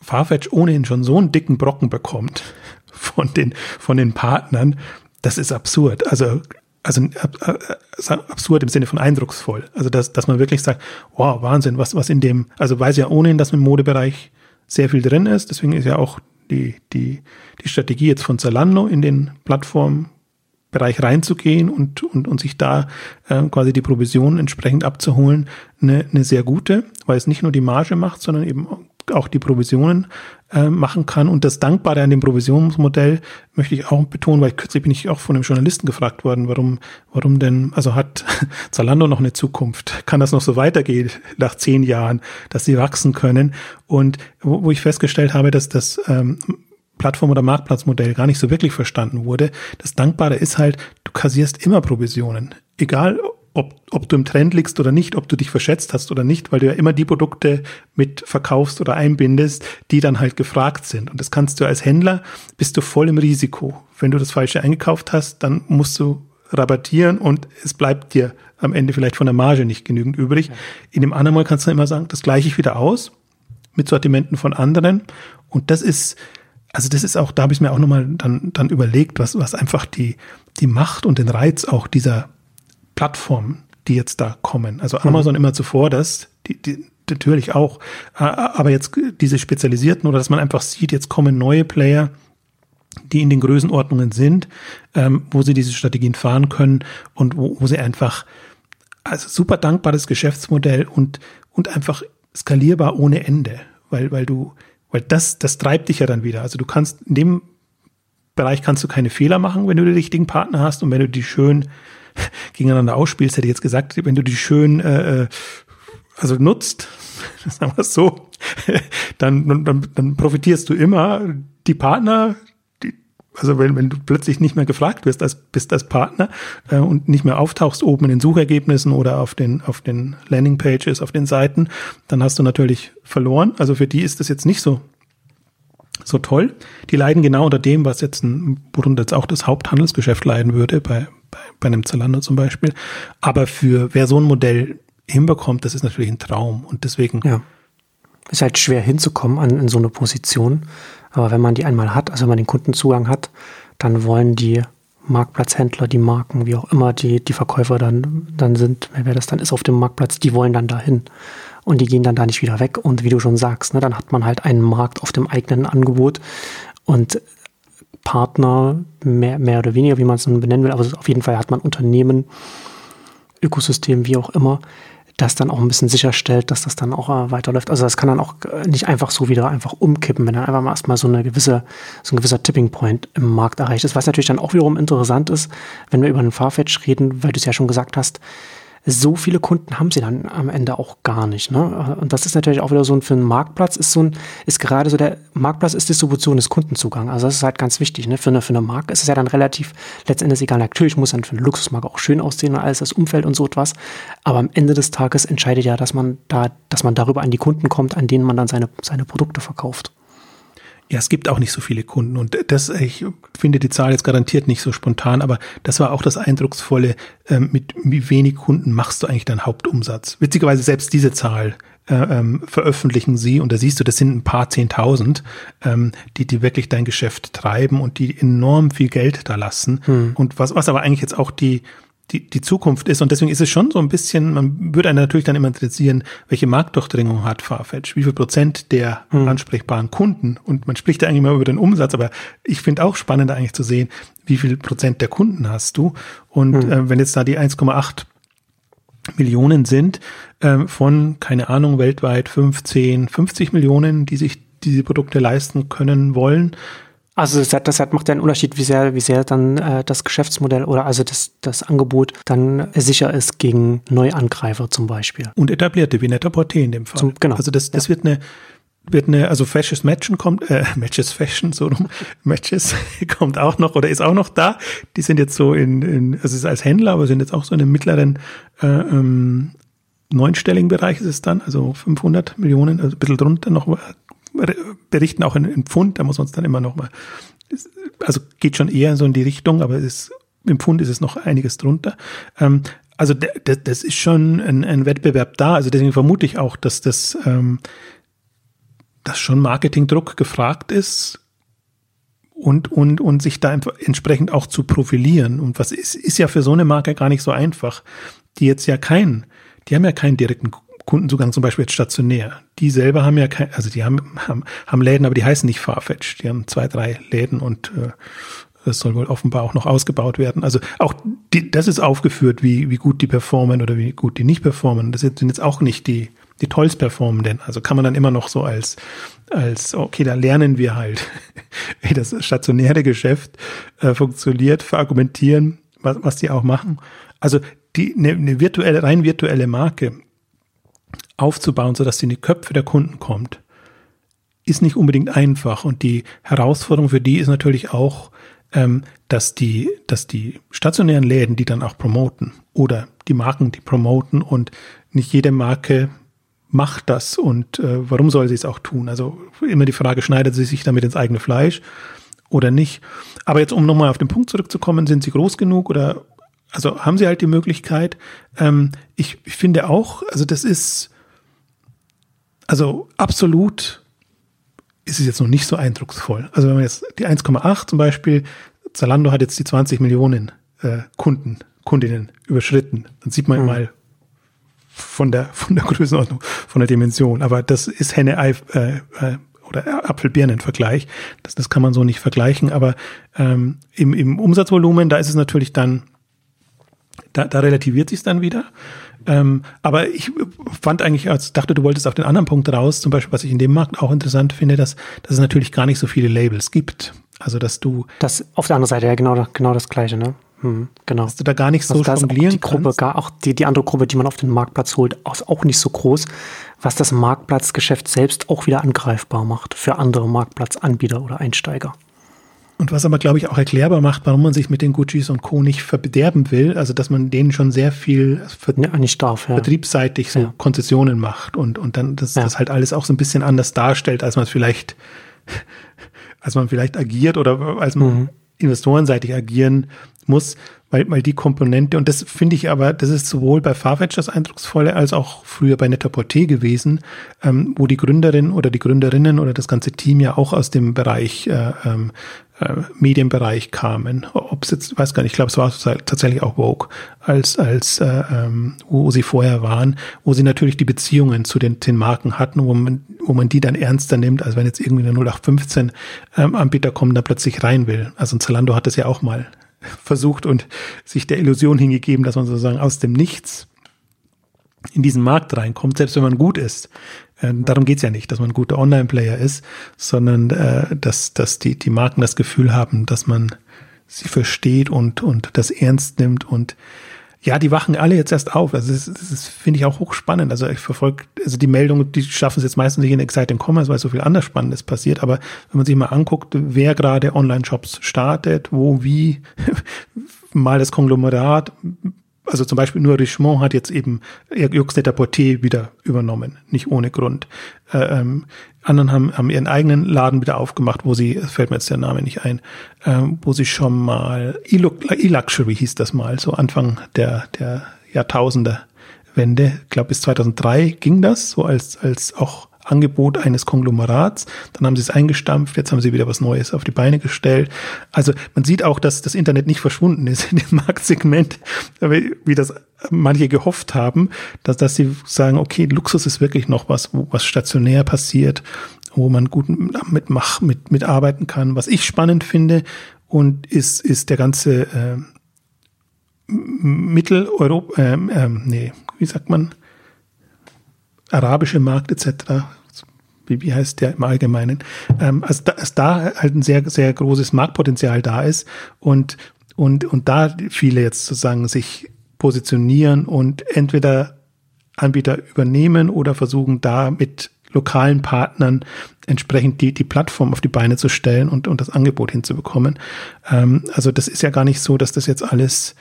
Farfetch ohnehin schon so einen dicken Brocken bekommt von den, von den Partnern. Das ist absurd. Also also äh, äh, absurd im Sinne von eindrucksvoll. Also dass, dass man wirklich sagt, wow, Wahnsinn, was, was in dem, also weiß ja ohnehin, dass im Modebereich sehr viel drin ist. Deswegen ist ja auch die, die, die Strategie jetzt von Zalando in den Plattformbereich reinzugehen und, und, und sich da äh, quasi die Provision entsprechend abzuholen, eine, eine sehr gute, weil es nicht nur die Marge macht, sondern eben auch die Provisionen äh, machen kann. Und das Dankbare an dem Provisionsmodell möchte ich auch betonen, weil kürzlich bin ich auch von einem Journalisten gefragt worden, warum, warum denn, also hat Zalando noch eine Zukunft? Kann das noch so weitergehen nach zehn Jahren, dass sie wachsen können? Und wo, wo ich festgestellt habe, dass das ähm, Plattform- oder Marktplatzmodell gar nicht so wirklich verstanden wurde. Das Dankbare ist halt, du kassierst immer Provisionen. Egal, ob, ob du im Trend liegst oder nicht, ob du dich verschätzt hast oder nicht, weil du ja immer die Produkte mit verkaufst oder einbindest, die dann halt gefragt sind. Und das kannst du als Händler, bist du voll im Risiko. Wenn du das Falsche eingekauft hast, dann musst du rabattieren und es bleibt dir am Ende vielleicht von der Marge nicht genügend übrig. Ja. In dem anderen Mal kannst du immer sagen, das gleiche ich wieder aus mit Sortimenten von anderen. Und das ist, also das ist auch, da habe ich mir auch nochmal dann, dann überlegt, was, was einfach die, die Macht und den Reiz auch dieser Plattformen, die jetzt da kommen. Also mhm. Amazon immer zuvor das, die, die, natürlich auch, aber jetzt diese spezialisierten oder dass man einfach sieht, jetzt kommen neue Player, die in den Größenordnungen sind, ähm, wo sie diese Strategien fahren können und wo, wo sie einfach, also super dankbares Geschäftsmodell und, und einfach skalierbar ohne Ende, weil, weil du, weil das, das treibt dich ja dann wieder. Also du kannst in dem Bereich kannst du keine Fehler machen, wenn du die richtigen Partner hast und wenn du die schön gegeneinander ausspielst, hätte ich jetzt gesagt, wenn du die schön äh, äh also nutzt, sagen wir es so, dann, dann, dann profitierst du immer die Partner, die, also wenn, wenn du plötzlich nicht mehr gefragt wirst als, bist als Partner äh, und nicht mehr auftauchst oben in den Suchergebnissen oder auf den, auf den Landingpages, auf den Seiten, dann hast du natürlich verloren. Also für die ist das jetzt nicht so so toll. Die leiden genau unter dem, was jetzt ein, worunter jetzt auch das Haupthandelsgeschäft leiden würde, bei, bei, bei einem Zalando zum Beispiel. Aber für wer so ein Modell hinbekommt, das ist natürlich ein Traum. Und deswegen. Ja. Ist halt schwer hinzukommen an, in so eine Position. Aber wenn man die einmal hat, also wenn man den Kundenzugang hat, dann wollen die Marktplatzhändler, die Marken, wie auch immer die, die Verkäufer dann, dann sind, wer das dann ist auf dem Marktplatz, die wollen dann dahin. Und die gehen dann da nicht wieder weg. Und wie du schon sagst, ne, dann hat man halt einen Markt auf dem eigenen Angebot. Und Partner, mehr, mehr oder weniger, wie man es benennen will, aber auf jeden Fall hat man Unternehmen, Ökosystem, wie auch immer, das dann auch ein bisschen sicherstellt, dass das dann auch äh, weiterläuft. Also das kann dann auch äh, nicht einfach so wieder einfach umkippen, wenn dann einfach mal erstmal so eine gewisse, so ein gewisser Tipping Point im Markt erreicht ist. Was natürlich dann auch wiederum interessant ist, wenn wir über einen Farfetch reden, weil du es ja schon gesagt hast, so viele Kunden haben sie dann am Ende auch gar nicht. Ne? Und das ist natürlich auch wieder so ein, für einen Marktplatz ist so ein, ist gerade so der Marktplatz ist Distribution des Kundenzugang. Also das ist halt ganz wichtig. Ne? Für eine, für eine Marke ist es ja dann relativ letztendlich egal. Natürlich muss dann für eine Luxusmarke auch schön aussehen und alles das Umfeld und so etwas. Aber am Ende des Tages entscheidet ja, dass man da, dass man darüber an die Kunden kommt, an denen man dann seine, seine Produkte verkauft. Ja, es gibt auch nicht so viele Kunden und das, ich finde die Zahl jetzt garantiert nicht so spontan, aber das war auch das Eindrucksvolle, ähm, mit wie wenig Kunden machst du eigentlich deinen Hauptumsatz. Witzigerweise selbst diese Zahl äh, ähm, veröffentlichen sie und da siehst du, das sind ein paar Zehntausend, ähm, die, die wirklich dein Geschäft treiben und die enorm viel Geld da lassen. Hm. Und was, was aber eigentlich jetzt auch die, die, die Zukunft ist. Und deswegen ist es schon so ein bisschen, man würde einen natürlich dann immer interessieren, welche Marktdurchdringung hat Farfetch, wie viel Prozent der hm. ansprechbaren Kunden. Und man spricht da eigentlich mal über den Umsatz, aber ich finde auch spannend eigentlich zu sehen, wie viel Prozent der Kunden hast du. Und hm. äh, wenn jetzt da die 1,8 Millionen sind, äh, von, keine Ahnung, weltweit 15, 50 Millionen, die sich diese Produkte leisten können wollen, also das, das macht ja einen Unterschied, wie sehr, wie sehr dann äh, das Geschäftsmodell oder also das, das Angebot dann sicher ist gegen Neuangreifer zum Beispiel. Und etablierte, wie Netter Porté in dem Fall. Zum, genau. Also das, das ja. wird eine wird eine, also Fashion Matchen kommt, äh, Matches Fashion, so rum, Matches kommt auch noch oder ist auch noch da. Die sind jetzt so in, in also es ist als Händler, aber sind jetzt auch so in einem mittleren äh, ähm, neunstelligen Bereich ist es dann, also 500 Millionen, also ein bisschen drunter noch berichten auch in, in Pfund, da muss man es dann immer noch mal, also geht schon eher so in die Richtung, aber ist, im Pfund ist es noch einiges drunter. Ähm, also das ist schon ein, ein, Wettbewerb da. Also deswegen vermute ich auch, dass das, ähm, dass schon Marketingdruck gefragt ist und, und, und sich da entsprechend auch zu profilieren. Und was ist, ist ja für so eine Marke gar nicht so einfach, die jetzt ja keinen, die haben ja keinen direkten Kundenzugang zum Beispiel jetzt stationär. Die selber haben ja kein, also die haben, haben, haben Läden, aber die heißen nicht Farfetch. Die haben zwei, drei Läden und äh, soll wohl offenbar auch noch ausgebaut werden. Also auch die, das ist aufgeführt, wie, wie gut die performen oder wie gut die nicht performen. Das sind jetzt auch nicht die, die tollst performenden. Also kann man dann immer noch so als, als, okay, da lernen wir halt, wie das stationäre Geschäft äh, funktioniert, verargumentieren, was, was die auch machen. Also die, eine, eine virtuelle, rein virtuelle Marke aufzubauen, sodass sie in die Köpfe der Kunden kommt, ist nicht unbedingt einfach. Und die Herausforderung für die ist natürlich auch, ähm, dass die, dass die stationären Läden, die dann auch promoten oder die Marken, die promoten und nicht jede Marke macht das und äh, warum soll sie es auch tun? Also immer die Frage, schneidet sie sich damit ins eigene Fleisch oder nicht? Aber jetzt, um nochmal auf den Punkt zurückzukommen, sind sie groß genug oder also haben sie halt die Möglichkeit. Ähm, ich, ich finde auch, also das ist, also absolut ist es jetzt noch nicht so eindrucksvoll. Also wenn man jetzt die 1,8 zum Beispiel, Zalando hat jetzt die 20 Millionen äh, Kunden, Kundinnen überschritten, dann sieht man mhm. mal von der, von der Größenordnung, von der Dimension. Aber das ist Henne, Ei, äh, äh, oder Apfelbirnen-Vergleich. Das, das kann man so nicht vergleichen. Aber ähm, im, im Umsatzvolumen, da ist es natürlich dann, da, da relativiert sich dann wieder. Ähm, aber ich fand eigentlich, als dachte, du wolltest auf den anderen Punkt raus, zum Beispiel, was ich in dem Markt auch interessant finde, dass, dass es natürlich gar nicht so viele Labels gibt. Also, dass du. Das auf der anderen Seite, ja, genau, genau das Gleiche, ne? Hm, genau. Dass du da gar nicht so also jonglieren die Gruppe, Gar auch die, die andere Gruppe, die man auf den Marktplatz holt, ist auch nicht so groß, was das Marktplatzgeschäft selbst auch wieder angreifbar macht für andere Marktplatzanbieter oder Einsteiger. Und was aber, glaube ich, auch erklärbar macht, warum man sich mit den Guccis und Co. nicht verderben will, also dass man denen schon sehr viel ver ja, nicht darf, ja. vertriebsseitig so ja. Konzessionen macht und, und dann das, das halt alles auch so ein bisschen anders darstellt, als man es vielleicht, als man vielleicht agiert oder als man mhm. investorenseitig agieren muss, weil, weil die Komponente, und das finde ich aber, das ist sowohl bei Farfetch das Eindrucksvolle, als auch früher bei Net-a-Porter gewesen, ähm, wo die Gründerin oder die Gründerinnen oder das ganze Team ja auch aus dem Bereich äh, ähm, äh, Medienbereich kamen. Ob es jetzt, weiß gar nicht, ich glaube, es war tatsächlich auch Vogue, als, als äh, ähm, wo sie vorher waren, wo sie natürlich die Beziehungen zu den, den Marken hatten, wo man, wo man die dann ernster nimmt, als wenn jetzt irgendwie eine 0815 ähm, Anbieter kommen, da plötzlich rein will. Also Zalando hat das ja auch mal versucht und sich der Illusion hingegeben, dass man sozusagen aus dem Nichts in diesen Markt reinkommt, selbst wenn man gut ist. Äh, darum geht's ja nicht, dass man ein guter Online-Player ist, sondern äh, dass, dass die, die Marken das Gefühl haben, dass man sie versteht und, und das ernst nimmt und ja, die wachen alle jetzt erst auf. Also das, das finde ich auch hochspannend. Also ich verfolge, also die Meldungen, die schaffen es jetzt meistens nicht in Exciting Commerce, weil so viel anders Spannendes passiert. Aber wenn man sich mal anguckt, wer gerade Online-Shops startet, wo, wie, mal das Konglomerat, also zum Beispiel nur Richemont hat jetzt eben Juxnetter Porté wieder übernommen, nicht ohne Grund. Äh, ähm, anderen haben, haben ihren eigenen Laden wieder aufgemacht, wo sie, fällt mir jetzt der Name nicht ein, ähm, wo sie schon mal, E-Luxury hieß das mal, so Anfang der, der Jahrtausende Wende, ich glaube bis 2003 ging das, so als, als auch Angebot eines Konglomerats. Dann haben sie es eingestampft, jetzt haben sie wieder was Neues auf die Beine gestellt. Also man sieht auch, dass das Internet nicht verschwunden ist in dem Marktsegment, wie das manche gehofft haben, dass, dass sie sagen, okay, Luxus ist wirklich noch was, wo was stationär passiert, wo man gut mit, mach, mit, mitarbeiten kann. Was ich spannend finde und ist, ist der ganze äh, Mitteleuropa, äh, äh, nee, wie sagt man, arabische Markt etc. Wie, wie heißt der im Allgemeinen? Ähm, also da, als da halt ein sehr, sehr großes Marktpotenzial da ist und, und, und da viele jetzt sozusagen sich positionieren und entweder Anbieter übernehmen oder versuchen da mit lokalen Partnern entsprechend die, die Plattform auf die Beine zu stellen und, und das Angebot hinzubekommen. Ähm, also das ist ja gar nicht so, dass das jetzt alles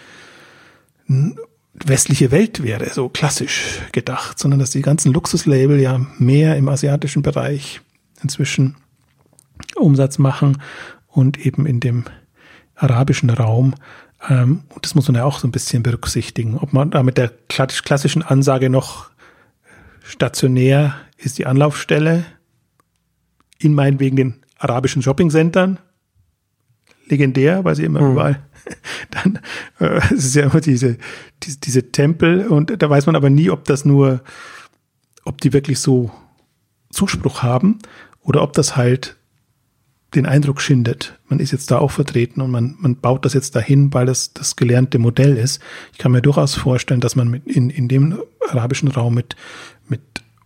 westliche Welt wäre, so klassisch gedacht, sondern dass die ganzen Luxuslabel ja mehr im asiatischen Bereich inzwischen Umsatz machen und eben in dem arabischen Raum. Ähm, und das muss man ja auch so ein bisschen berücksichtigen, ob man da mit der klassischen Ansage noch stationär ist die Anlaufstelle in meinetwegen den arabischen Shoppingcentern legendär, weil sie immer mhm. überall dann äh, es ist ja immer diese, diese, diese Tempel und da weiß man aber nie, ob das nur, ob die wirklich so Zuspruch haben oder ob das halt den Eindruck schindet. Man ist jetzt da auch vertreten und man, man baut das jetzt dahin, weil das das gelernte Modell ist. Ich kann mir durchaus vorstellen, dass man mit in, in dem arabischen Raum mit, mit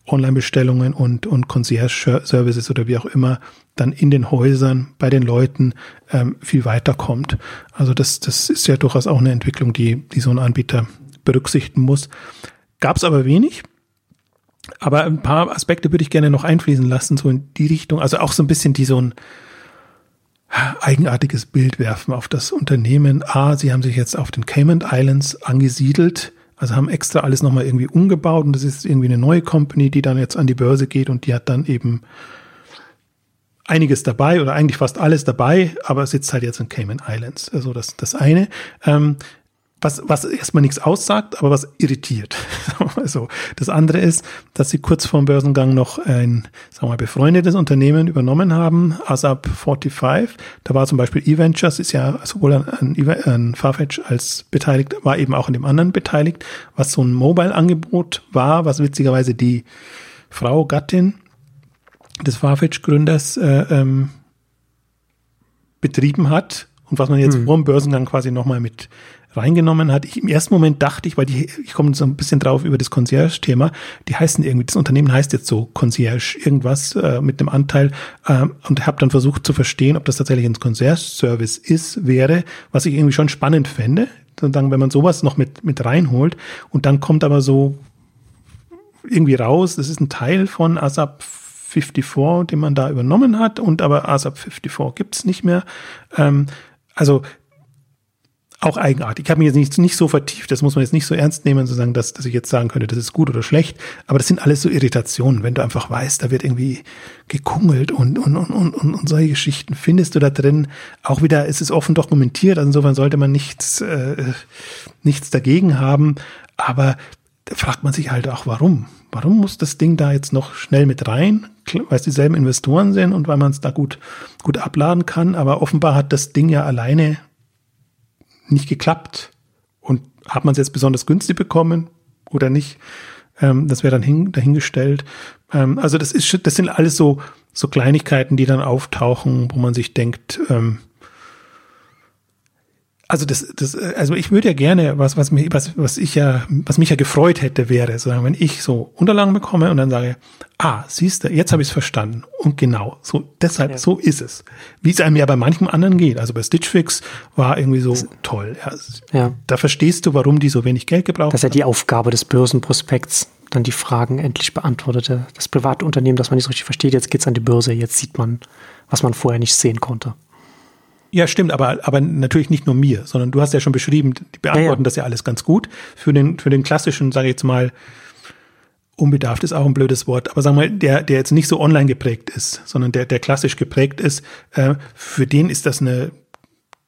Online-Bestellungen und, und Concierge-Services oder wie auch immer dann in den Häusern bei den Leuten ähm, viel weiterkommt. Also das, das ist ja durchaus auch eine Entwicklung, die, die so ein Anbieter berücksichtigen muss. Gab es aber wenig. Aber ein paar Aspekte würde ich gerne noch einfließen lassen, so in die Richtung. Also auch so ein bisschen die so ein eigenartiges Bild werfen auf das Unternehmen. A, sie haben sich jetzt auf den Cayman Islands angesiedelt also haben extra alles nochmal irgendwie umgebaut und das ist irgendwie eine neue Company, die dann jetzt an die Börse geht und die hat dann eben einiges dabei oder eigentlich fast alles dabei, aber sitzt halt jetzt in Cayman Islands. Also das, das eine. Ähm, was, was erstmal nichts aussagt, aber was irritiert. also das andere ist, dass sie kurz vor dem Börsengang noch ein, sagen wir mal, befreundetes Unternehmen übernommen haben, ASAP 45. Da war zum Beispiel eVentures, ist ja sowohl an, an Farfetch als beteiligt, war eben auch an dem anderen beteiligt, was so ein Mobile-Angebot war, was witzigerweise die Frau, Gattin des Farfetch-Gründers äh, ähm, betrieben hat und was man jetzt hm. vor dem Börsengang quasi nochmal mit reingenommen hat. Ich, Im ersten Moment dachte ich, weil die, ich komme so ein bisschen drauf über das Concierge-Thema, die heißen irgendwie, das Unternehmen heißt jetzt so Concierge, irgendwas äh, mit einem Anteil äh, und habe dann versucht zu verstehen, ob das tatsächlich ein Concierge-Service ist, wäre, was ich irgendwie schon spannend fände, sozusagen, wenn man sowas noch mit, mit reinholt und dann kommt aber so irgendwie raus, das ist ein Teil von ASAP 54, den man da übernommen hat und aber ASAP 54 gibt's nicht mehr. Ähm, also auch eigenartig. Ich habe mich jetzt nicht, nicht so vertieft, das muss man jetzt nicht so ernst nehmen, zu sagen, dass, dass ich jetzt sagen könnte, das ist gut oder schlecht. Aber das sind alles so Irritationen, wenn du einfach weißt, da wird irgendwie gekungelt und, und, und, und, und solche Geschichten findest du da drin. Auch wieder ist es offen dokumentiert, also insofern sollte man nichts, äh, nichts dagegen haben. Aber da fragt man sich halt auch, warum? Warum muss das Ding da jetzt noch schnell mit rein? Weil es dieselben Investoren sind und weil man es da gut, gut abladen kann. Aber offenbar hat das Ding ja alleine nicht geklappt. Und hat man es jetzt besonders günstig bekommen oder nicht? Ähm, das wäre dann hin, dahingestellt. Ähm, also das ist, das sind alles so, so Kleinigkeiten, die dann auftauchen, wo man sich denkt, ähm, also das, das, also ich würde ja gerne, was, was mich, was, was ich ja, was mich ja gefreut hätte, wäre, so, wenn ich so Unterlagen bekomme und dann sage, ah, siehst du, jetzt habe ich es verstanden. Und genau, so, deshalb, ja. so ist es. Wie es einem ja bei manchem anderen geht. Also bei Stitch Fix war irgendwie so das, toll. Ja, ja. Da verstehst du, warum die so wenig Geld gebraucht Das ist ja die Aufgabe des Börsenprospekts, dann die Fragen endlich beantwortete. Das private Unternehmen, das man nicht so richtig versteht, jetzt geht's an die Börse, jetzt sieht man, was man vorher nicht sehen konnte. Ja, stimmt, aber, aber natürlich nicht nur mir, sondern du hast ja schon beschrieben, die beantworten ja, das ja alles ganz gut. Für den, für den klassischen, sage ich jetzt mal, unbedarft ist auch ein blödes Wort, aber sagen wir mal, der, der jetzt nicht so online geprägt ist, sondern der, der klassisch geprägt ist, äh, für den ist das eine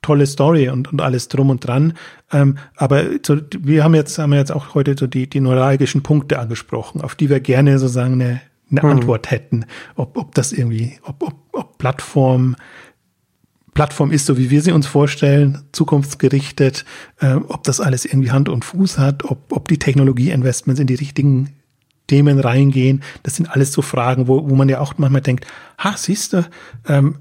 tolle Story und, und alles drum und dran. Ähm, aber so, wir haben jetzt, haben jetzt auch heute so die, die neuralgischen Punkte angesprochen, auf die wir gerne sozusagen eine, eine hm. Antwort hätten, ob, ob das irgendwie, ob, ob, ob Plattform Plattform ist, so wie wir sie uns vorstellen, zukunftsgerichtet, äh, ob das alles irgendwie Hand und Fuß hat, ob, ob die Technologieinvestments in die richtigen Themen reingehen. Das sind alles so Fragen, wo, wo man ja auch manchmal denkt, ha, siehst du, ähm,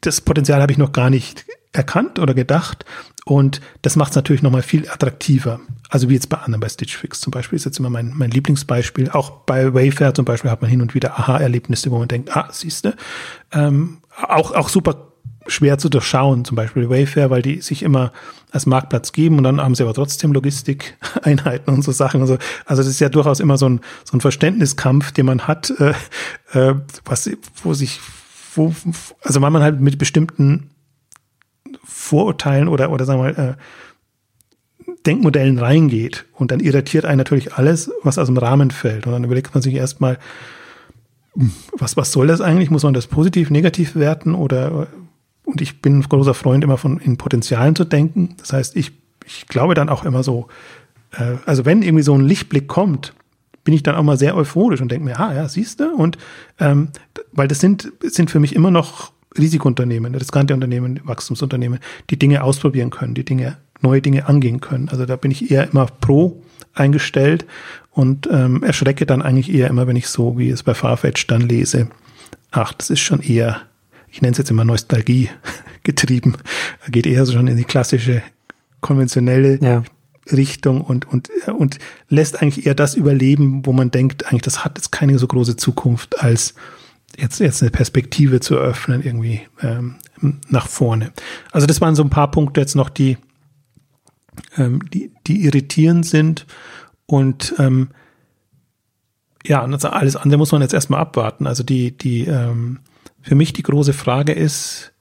das Potenzial habe ich noch gar nicht erkannt oder gedacht. Und das macht es natürlich nochmal viel attraktiver. Also wie jetzt bei anderen, bei Stitch Fix zum Beispiel, ist jetzt immer mein, mein Lieblingsbeispiel. Auch bei Wayfair zum Beispiel hat man hin und wieder Aha-Erlebnisse, wo man denkt, ah, siehste, ähm, auch, auch super schwer zu durchschauen, zum Beispiel Wayfair, weil die sich immer als Marktplatz geben und dann haben sie aber trotzdem Logistikeinheiten und so Sachen. Also, also das ist ja durchaus immer so ein, so ein Verständniskampf, den man hat, äh, äh, was, wo sich, wo, also weil man halt mit bestimmten Vorurteilen oder, oder sagen wir mal, äh, Denkmodellen reingeht und dann irritiert einen natürlich alles, was aus dem Rahmen fällt. Und dann überlegt man sich erstmal, was, was soll das eigentlich? Muss man das positiv, negativ werten oder und ich bin ein großer Freund immer von in Potenzialen zu denken. Das heißt, ich, ich glaube dann auch immer so, äh, also wenn irgendwie so ein Lichtblick kommt, bin ich dann auch mal sehr euphorisch und denke mir, ah ja, siehst du? Und ähm, weil das sind, sind für mich immer noch Risikounternehmen, riskante Unternehmen, Wachstumsunternehmen, die Dinge ausprobieren können, die Dinge, neue Dinge angehen können. Also da bin ich eher immer pro eingestellt und ähm, erschrecke dann eigentlich eher immer, wenn ich so, wie es bei Farfetch dann lese, ach, das ist schon eher ich nenne es jetzt immer Nostalgie getrieben, geht eher so schon in die klassische, konventionelle ja. Richtung und, und, und lässt eigentlich eher das überleben, wo man denkt, eigentlich das hat jetzt keine so große Zukunft, als jetzt, jetzt eine Perspektive zu eröffnen, irgendwie ähm, nach vorne. Also das waren so ein paar Punkte jetzt noch, die, ähm, die, die irritierend sind und ähm, ja, alles andere muss man jetzt erstmal abwarten. Also die, die, ähm, für mich die große Frage ist,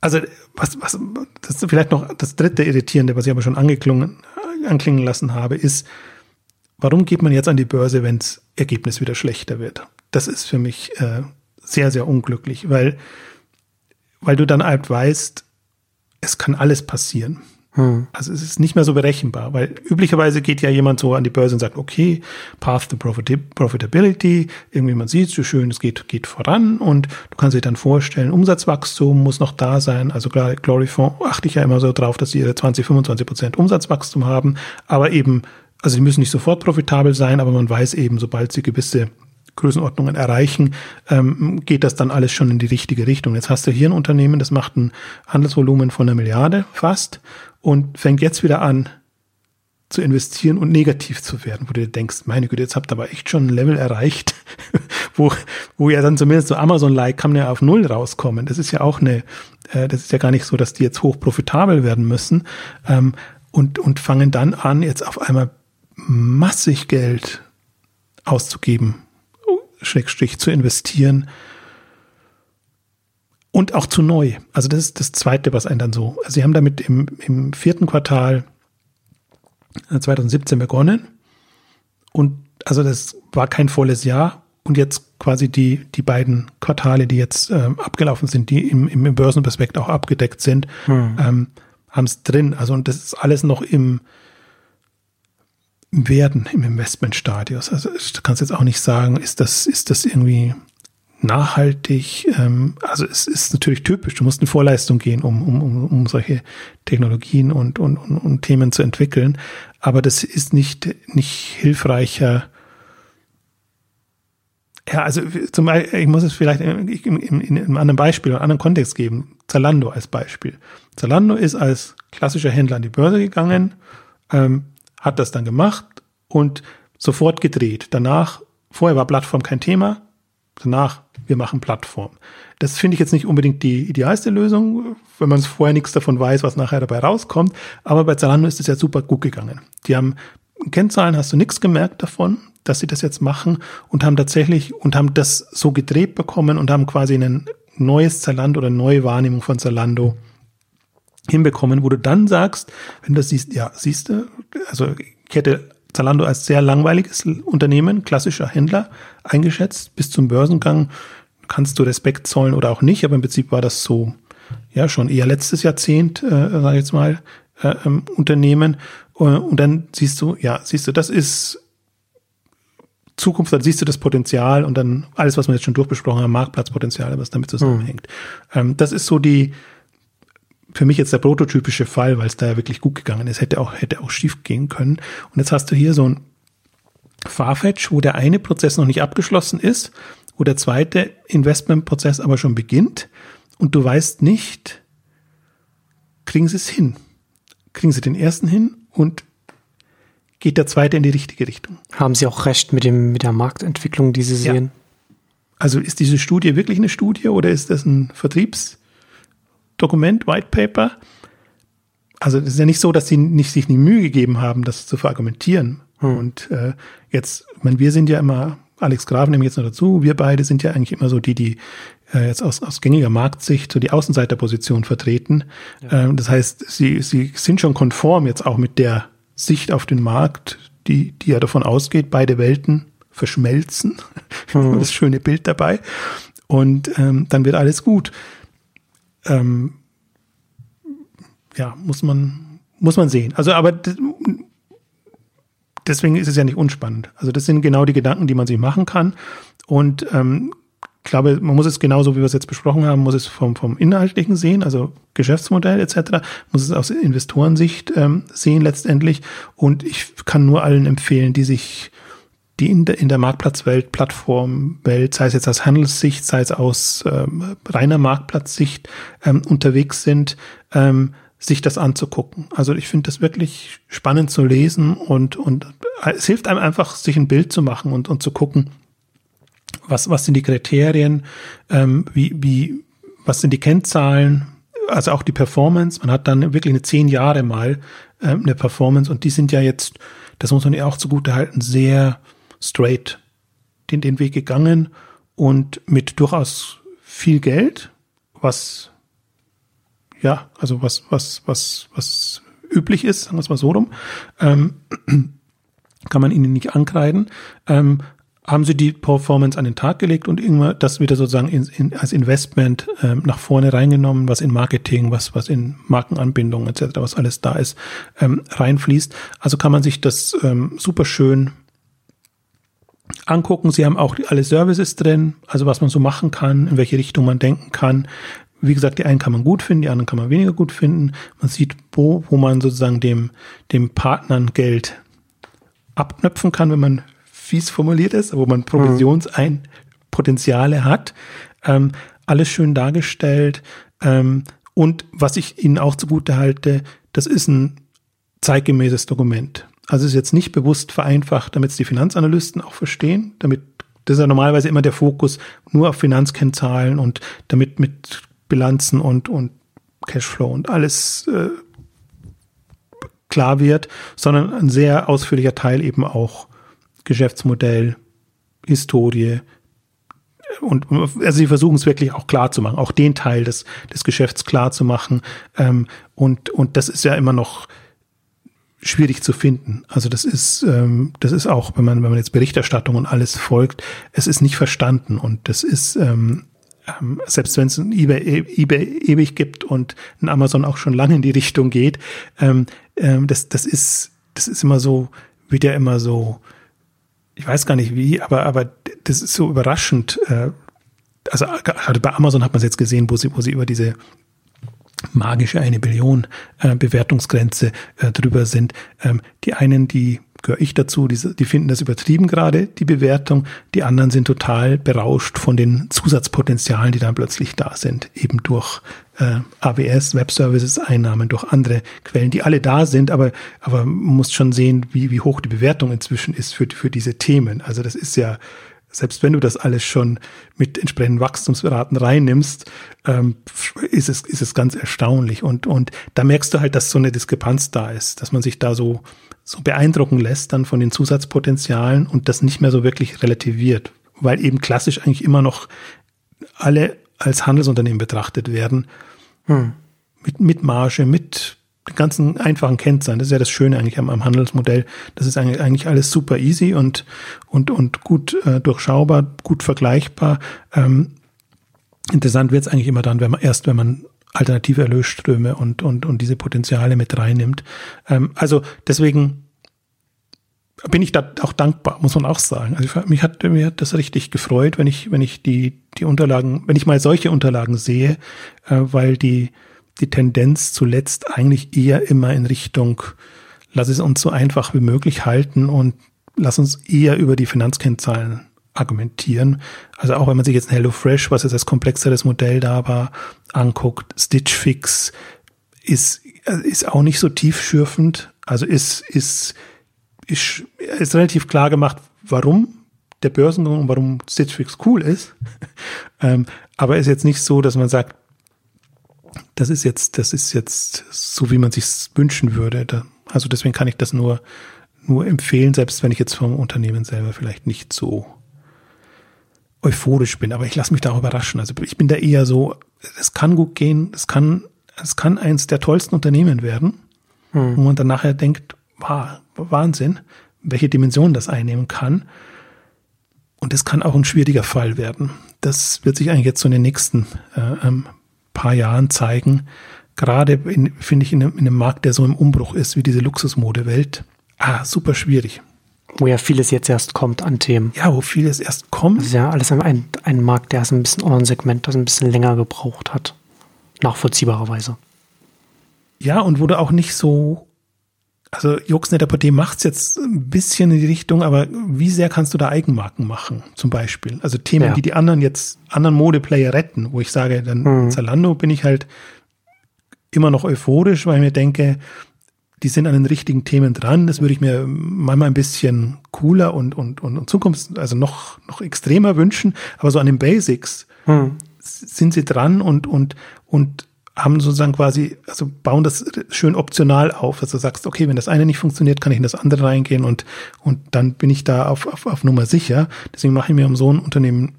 also was, was, das ist vielleicht noch das dritte Irritierende, was ich aber schon angeklungen, anklingen lassen habe, ist, warum geht man jetzt an die Börse, wenn das Ergebnis wieder schlechter wird? Das ist für mich äh, sehr, sehr unglücklich, weil, weil du dann halt weißt, es kann alles passieren. Hm. Also es ist nicht mehr so berechenbar, weil üblicherweise geht ja jemand so an die Börse und sagt, okay, Path to Profitability, irgendwie man sieht so schön, es geht, geht voran und du kannst dir dann vorstellen, Umsatzwachstum muss noch da sein. Also klar, Gloryfond achte ich ja immer so drauf, dass sie ihre 20, 25 Prozent Umsatzwachstum haben, aber eben, also sie müssen nicht sofort profitabel sein, aber man weiß eben, sobald sie gewisse Größenordnungen erreichen, ähm, geht das dann alles schon in die richtige Richtung. Jetzt hast du hier ein Unternehmen, das macht ein Handelsvolumen von einer Milliarde fast und fängt jetzt wieder an zu investieren und negativ zu werden, wo du dir denkst, meine Güte, jetzt habt ihr aber echt schon ein Level erreicht, wo, wo ja dann zumindest so Amazon-like kann ja auf Null rauskommen. Das ist ja auch eine, äh, das ist ja gar nicht so, dass die jetzt hoch profitabel werden müssen ähm, und, und fangen dann an, jetzt auf einmal massig Geld auszugeben Schrägstrich zu investieren und auch zu neu. Also das ist das Zweite, was einen dann so. Also sie haben damit im, im vierten Quartal 2017 äh, begonnen und also das war kein volles Jahr und jetzt quasi die, die beiden Quartale, die jetzt äh, abgelaufen sind, die im, im Börsenprospekt auch abgedeckt sind, hm. ähm, haben es drin. Also und das ist alles noch im, werden im Investmentstadius. Also du kannst jetzt auch nicht sagen, ist das, ist das irgendwie nachhaltig? Ähm, also es ist natürlich typisch. Du musst in Vorleistung gehen, um, um, um, um solche Technologien und, und, und, und Themen zu entwickeln. Aber das ist nicht, nicht hilfreicher. Ja, also zum ich muss es vielleicht in, in, in einem anderen Beispiel, einem anderen Kontext geben. Zalando als Beispiel. Zalando ist als klassischer Händler an die Börse gegangen, ähm, hat das dann gemacht und sofort gedreht. Danach, vorher war Plattform kein Thema, danach, wir machen Plattform. Das finde ich jetzt nicht unbedingt die idealste Lösung, wenn man vorher nichts davon weiß, was nachher dabei rauskommt. Aber bei Zalando ist es ja super gut gegangen. Die haben Kennzahlen, hast du nichts gemerkt davon, dass sie das jetzt machen und haben tatsächlich und haben das so gedreht bekommen und haben quasi ein neues Zalando oder eine neue Wahrnehmung von Zalando hinbekommen, wo du dann sagst, wenn du das siehst, ja, siehst du, also ich hätte Zalando als sehr langweiliges Unternehmen, klassischer Händler eingeschätzt. Bis zum Börsengang kannst du Respekt zollen oder auch nicht, aber im Prinzip war das so, ja, schon eher letztes Jahrzehnt, äh, sag ich jetzt mal, äh, ähm, Unternehmen. Äh, und dann siehst du, ja, siehst du, das ist Zukunft, dann siehst du das Potenzial und dann alles, was wir jetzt schon durchbesprochen haben, Marktplatzpotenzial, was damit zusammenhängt. Mhm. Ähm, das ist so die, für mich jetzt der prototypische Fall, weil es da ja wirklich gut gegangen ist, hätte auch, hätte auch schief gehen können. Und jetzt hast du hier so ein Farfetch, wo der eine Prozess noch nicht abgeschlossen ist, wo der zweite Investmentprozess aber schon beginnt und du weißt nicht, kriegen sie es hin? Kriegen sie den ersten hin und geht der zweite in die richtige Richtung. Haben Sie auch recht mit, dem, mit der Marktentwicklung, die Sie sehen? Ja. Also ist diese Studie wirklich eine Studie oder ist das ein Vertriebsdokument, White Paper? Also es ist ja nicht so, dass sie nicht, sich nie Mühe gegeben haben, das zu verargumentieren. Hm. Und äh, jetzt, ich meine, wir sind ja immer, Alex Grafen nehme ich jetzt noch dazu, wir beide sind ja eigentlich immer so die, die äh, jetzt aus, aus gängiger Marktsicht so die Außenseiterposition vertreten. Ja. Ähm, das heißt, sie, sie sind schon konform jetzt auch mit der Sicht auf den Markt, die, die ja davon ausgeht, beide Welten verschmelzen. Mhm. Das schöne Bild dabei. Und ähm, dann wird alles gut. Ähm, ja, muss man, muss man sehen. Also, aber deswegen ist es ja nicht unspannend. Also, das sind genau die Gedanken, die man sich machen kann. Und ähm, ich glaube, man muss es genauso, wie wir es jetzt besprochen haben, muss es vom, vom Inhaltlichen sehen, also Geschäftsmodell etc., muss es aus Investorensicht ähm, sehen letztendlich. Und ich kann nur allen empfehlen, die sich die in der, in der Marktplatzwelt, Plattformwelt, sei es jetzt aus Handelssicht, sei es aus ähm, reiner Marktplatzsicht ähm, unterwegs sind, ähm, sich das anzugucken. Also ich finde das wirklich spannend zu lesen und, und es hilft einem einfach, sich ein Bild zu machen und, und zu gucken, was, was sind die Kriterien, ähm, wie, wie, was sind die Kennzahlen, also auch die Performance. Man hat dann wirklich eine zehn Jahre mal ähm, eine Performance und die sind ja jetzt, das muss man ja auch zugute halten, sehr straight den, den Weg gegangen und mit durchaus viel Geld, was ja, also was, was, was, was üblich ist, sagen wir es mal so rum, ähm, kann man ihnen nicht ankreiden. Ähm, haben sie die Performance an den Tag gelegt und immer das wieder sozusagen in, in, als Investment ähm, nach vorne reingenommen, was in Marketing, was, was in Markenanbindung etc., was alles da ist, ähm, reinfließt. Also kann man sich das ähm, super schön angucken. Sie haben auch alle Services drin, also was man so machen kann, in welche Richtung man denken kann. Wie gesagt, die einen kann man gut finden, die anderen kann man weniger gut finden. Man sieht, wo, wo man sozusagen dem, dem Partnern Geld abknöpfen kann, wenn man fies formuliert ist, wo man Provisionspotenziale hat. Ähm, alles schön dargestellt. Ähm, und was ich Ihnen auch zugute halte, das ist ein zeitgemäßes Dokument. Also es ist jetzt nicht bewusst vereinfacht, damit es die Finanzanalysten auch verstehen, damit das ist ja normalerweise immer der Fokus nur auf Finanzkennzahlen und damit mit Bilanzen und, und Cashflow und alles äh, klar wird, sondern ein sehr ausführlicher Teil eben auch Geschäftsmodell, Historie. Und also sie versuchen es wirklich auch klar zu machen, auch den Teil des, des Geschäfts klar zu machen. Ähm, und, und das ist ja immer noch schwierig zu finden. Also das ist, ähm, das ist auch, wenn man, wenn man jetzt Berichterstattung und alles folgt, es ist nicht verstanden. Und das ist, ähm, ähm selbst wenn es ein eBay, eBay ewig gibt und ein Amazon auch schon lange in die Richtung geht, ähm, ähm, das, das ist, das ist immer so, wird ja immer so, ich weiß gar nicht wie, aber, aber das ist so überraschend. Äh, also gerade bei Amazon hat man es jetzt gesehen, wo sie, wo sie über diese magische eine Billion äh, Bewertungsgrenze äh, drüber sind. Ähm, die einen, die gehöre ich dazu, die, die finden das übertrieben gerade, die Bewertung. Die anderen sind total berauscht von den Zusatzpotenzialen, die dann plötzlich da sind, eben durch äh, AWS, Web Services, Einnahmen, durch andere Quellen, die alle da sind, aber, aber man muss schon sehen, wie, wie hoch die Bewertung inzwischen ist für, für diese Themen. Also das ist ja, selbst wenn du das alles schon mit entsprechenden Wachstumsraten reinnimmst, ähm, ist, es, ist es ganz erstaunlich. Und, und da merkst du halt, dass so eine Diskrepanz da ist, dass man sich da so so beeindrucken lässt dann von den Zusatzpotenzialen und das nicht mehr so wirklich relativiert, weil eben klassisch eigentlich immer noch alle als Handelsunternehmen betrachtet werden. Hm. Mit, mit Marge, mit ganzen einfachen Kennzahlen. Das ist ja das Schöne eigentlich am, am Handelsmodell. Das ist eigentlich, alles super easy und, und, und gut äh, durchschaubar, gut vergleichbar. Ähm, interessant wird es eigentlich immer dann, wenn man erst, wenn man alternative Erlösströme und, und, und diese Potenziale mit reinnimmt. Ähm, also deswegen bin ich da auch dankbar, muss man auch sagen. Also mich hat, mir das richtig gefreut, wenn ich, wenn ich die, die Unterlagen, wenn ich mal solche Unterlagen sehe, äh, weil die, die Tendenz zuletzt eigentlich eher immer in Richtung, lass es uns so einfach wie möglich halten und lass uns eher über die Finanzkennzahlen argumentieren. Also auch wenn man sich jetzt ein HelloFresh, was jetzt als komplexeres Modell da war, anguckt, Stitch Fix ist, ist auch nicht so tiefschürfend. Also ist, ist, ist, ist relativ klar gemacht, warum der Börsengang und warum Stitch Fix cool ist. ähm, aber ist jetzt nicht so, dass man sagt, das ist jetzt, das ist jetzt so, wie man sich wünschen würde. Da, also deswegen kann ich das nur, nur empfehlen, selbst wenn ich jetzt vom Unternehmen selber vielleicht nicht so euphorisch bin. Aber ich lasse mich da auch überraschen. Also ich bin da eher so, es kann gut gehen, es kann, es kann eins der tollsten Unternehmen werden, hm. wo man dann nachher denkt, wow, Wahnsinn, welche Dimension das einnehmen kann. Und es kann auch ein schwieriger Fall werden. Das wird sich eigentlich jetzt so in den nächsten äh, ähm, paar Jahren zeigen. Gerade finde ich in einem, in einem, Markt, der so im Umbruch ist, wie diese Luxusmodewelt. Ah, super schwierig. Wo ja vieles jetzt erst kommt an Themen. Ja, wo vieles erst kommt. Das ist ja alles ein, ein Markt, der ist ein bisschen, oder ein Segment, das ein bisschen länger gebraucht hat. Nachvollziehbarerweise. Ja, und wurde auch nicht so also Juxnet.de macht es jetzt ein bisschen in die Richtung, aber wie sehr kannst du da Eigenmarken machen, zum Beispiel? Also Themen, ja. die die anderen jetzt, anderen Modeplayer retten, wo ich sage, dann mhm. Zalando bin ich halt immer noch euphorisch, weil ich mir denke, die sind an den richtigen Themen dran. Das würde ich mir manchmal ein bisschen cooler und, und, und, und Zukunft, also noch, noch extremer wünschen. Aber so an den Basics mhm. sind sie dran und, und, und haben sozusagen quasi, also bauen das schön optional auf, dass du sagst, okay, wenn das eine nicht funktioniert, kann ich in das andere reingehen und, und dann bin ich da auf, auf, auf Nummer sicher. Deswegen mache ich mir um so ein Unternehmen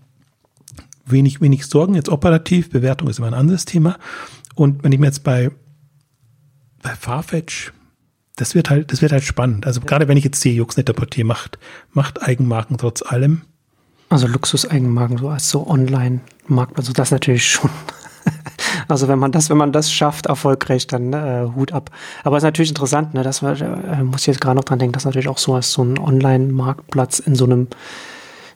wenig, wenig Sorgen. Jetzt operativ, Bewertung ist immer ein anderes Thema. Und wenn ich mir jetzt bei, bei Farfetch, das wird halt, das wird halt spannend. Also gerade wenn ich jetzt sehe, Juxnetter Portier macht, macht Eigenmarken trotz allem. Also Luxus-Eigenmarken, so als so Online-Marktplatz, also das natürlich schon also wenn man das, wenn man das schafft, erfolgreich, dann äh, Hut ab. Aber es ist natürlich interessant, ne, dass man, äh, muss ich jetzt gerade noch dran denken, dass natürlich auch so als so ein Online-Marktplatz in so einem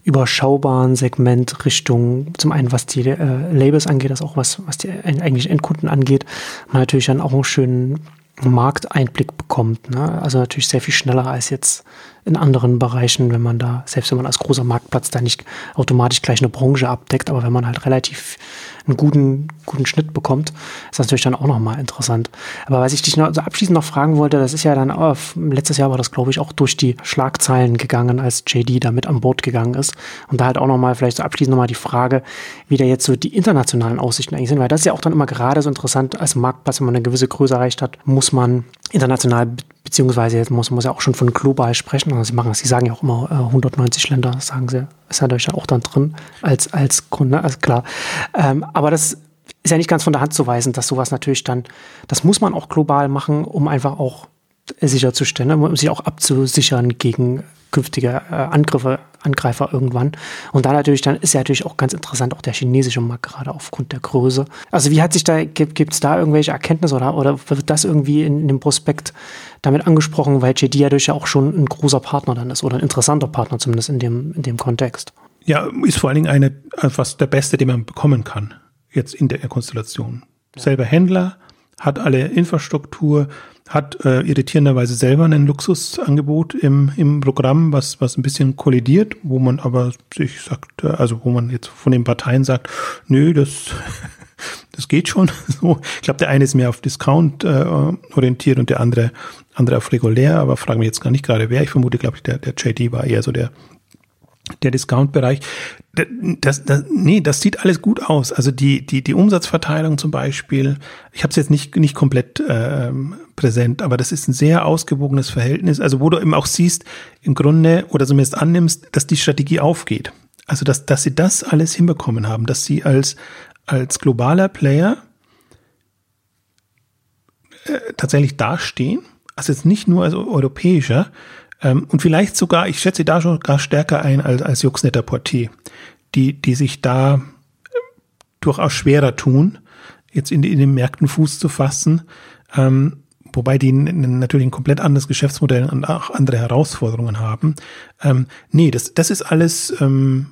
überschaubaren Segment Richtung, zum einen was die äh, Labels angeht, das auch was, was die eigentlich Endkunden angeht, man natürlich dann auch einen schönen Markteinblick bekommt. Ne? Also natürlich sehr viel schneller als jetzt in anderen Bereichen, wenn man da, selbst wenn man als großer Marktplatz da nicht automatisch gleich eine Branche abdeckt, aber wenn man halt relativ einen guten, guten Schnitt bekommt, ist das natürlich dann auch nochmal interessant. Aber was ich dich noch also abschließend noch fragen wollte, das ist ja dann, oh, letztes Jahr war das, glaube ich, auch durch die Schlagzeilen gegangen, als JD da mit an Bord gegangen ist. Und da halt auch nochmal, vielleicht so abschließend nochmal die Frage, wie da jetzt so die internationalen Aussichten eigentlich sind, weil das ist ja auch dann immer gerade so interessant als Marktplatz, wenn man eine gewisse Größe erreicht hat, muss man international beziehungsweise jetzt muss man ja auch schon von global sprechen. Also sie machen, sie sagen ja auch immer äh, 190 Länder, sagen sie, ist ja natürlich auch dann drin als als Kunde, also klar. Ähm, aber das ist ja nicht ganz von der Hand zu weisen, dass sowas natürlich dann, das muss man auch global machen, um einfach auch sicherzustellen, um sich auch abzusichern gegen künftige äh, Angriffe, Angreifer irgendwann. Und da natürlich dann ist ja natürlich auch ganz interessant auch der chinesische Markt gerade aufgrund der Größe. Also wie hat sich da, gibt es da irgendwelche Erkenntnisse oder, oder wird das irgendwie in, in, dem Prospekt damit angesprochen, weil JD ja durch ja auch schon ein großer Partner dann ist oder ein interessanter Partner zumindest in dem, in dem Kontext? Ja, ist vor allen Dingen eine, fast der beste, den man bekommen kann, jetzt in der Konstellation. Ja. Selber Händler, hat alle Infrastruktur, hat äh, irritierenderweise selber ein Luxusangebot im, im Programm, was, was ein bisschen kollidiert, wo man aber sich sagt, äh, also wo man jetzt von den Parteien sagt, nö, das, das geht schon. So, ich glaube, der eine ist mehr auf Discount äh, orientiert und der andere, andere auf regulär, aber fragen wir jetzt gar nicht gerade wer. Ich vermute, glaube ich, der, der JD war eher so der, der Discount-Bereich. Das, das, nee, das sieht alles gut aus. Also die, die, die Umsatzverteilung zum Beispiel, ich habe es jetzt nicht, nicht komplett äh, präsent, aber das ist ein sehr ausgewogenes Verhältnis. Also wo du eben auch siehst, im Grunde, oder zumindest annimmst, dass die Strategie aufgeht. Also dass, dass sie das alles hinbekommen haben, dass sie als, als globaler Player äh, tatsächlich dastehen, also jetzt nicht nur als europäischer, ähm, und vielleicht sogar, ich schätze da schon gar stärker ein als, als Juxnetter Portier, die, die sich da äh, durchaus schwerer tun, jetzt in, in den Märkten Fuß zu fassen, ähm, wobei die natürlich ein komplett anderes Geschäftsmodell und auch andere Herausforderungen haben. Ähm, nee, das, das ist alles ähm,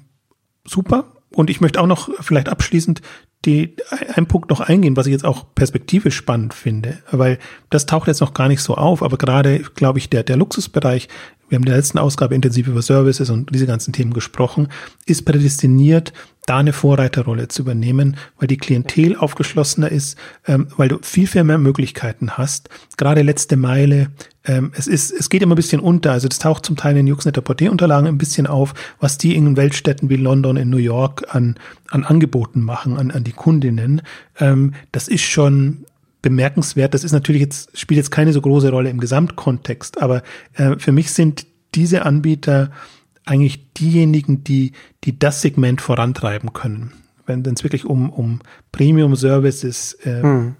super. Und ich möchte auch noch vielleicht abschließend die, einen Punkt noch eingehen, was ich jetzt auch perspektivisch spannend finde, weil das taucht jetzt noch gar nicht so auf, aber gerade, glaube ich, der, der Luxusbereich wir haben in der letzten Ausgabe intensiv über Services und diese ganzen Themen gesprochen, ist prädestiniert, da eine Vorreiterrolle zu übernehmen, weil die Klientel aufgeschlossener ist, ähm, weil du viel, viel mehr Möglichkeiten hast. Gerade letzte Meile, ähm, es ist, es geht immer ein bisschen unter, also das taucht zum Teil in den Uxnetter Porté-Unterlagen ein bisschen auf, was die in Weltstädten wie London, in New York an, an Angeboten machen, an, an die Kundinnen. Ähm, das ist schon bemerkenswert. Das ist natürlich jetzt, spielt jetzt keine so große Rolle im Gesamtkontext, aber äh, für mich sind diese Anbieter eigentlich diejenigen, die, die das Segment vorantreiben können. Wenn es wirklich um, um Premium-Services äh, hm.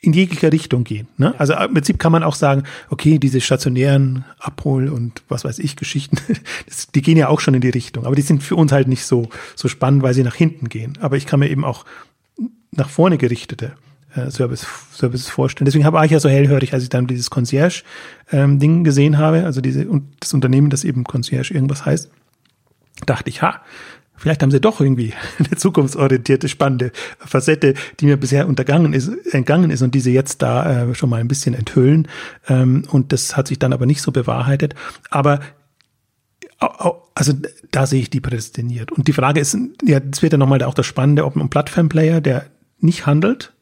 in jeglicher Richtung geht. Ne? Also im Prinzip kann man auch sagen, okay, diese stationären Abhol- und was weiß ich Geschichten, das, die gehen ja auch schon in die Richtung. Aber die sind für uns halt nicht so, so spannend, weil sie nach hinten gehen. Aber ich kann mir eben auch nach vorne gerichtete äh, Service, Services vorstellen. Deswegen war ich ja so hellhörig, als ich dann dieses Concierge-Ding ähm, gesehen habe, also diese und das Unternehmen, das eben Concierge irgendwas heißt, dachte ich, ha, vielleicht haben sie doch irgendwie eine zukunftsorientierte, spannende Facette, die mir bisher untergangen ist, entgangen ist und diese jetzt da äh, schon mal ein bisschen enthüllen. Ähm, und das hat sich dann aber nicht so bewahrheitet. Aber also da sehe ich die prädestiniert. Und die Frage ist, ja, das wird ja nochmal auch das Spannende, ob ein Plattform-Player, der nicht handelt,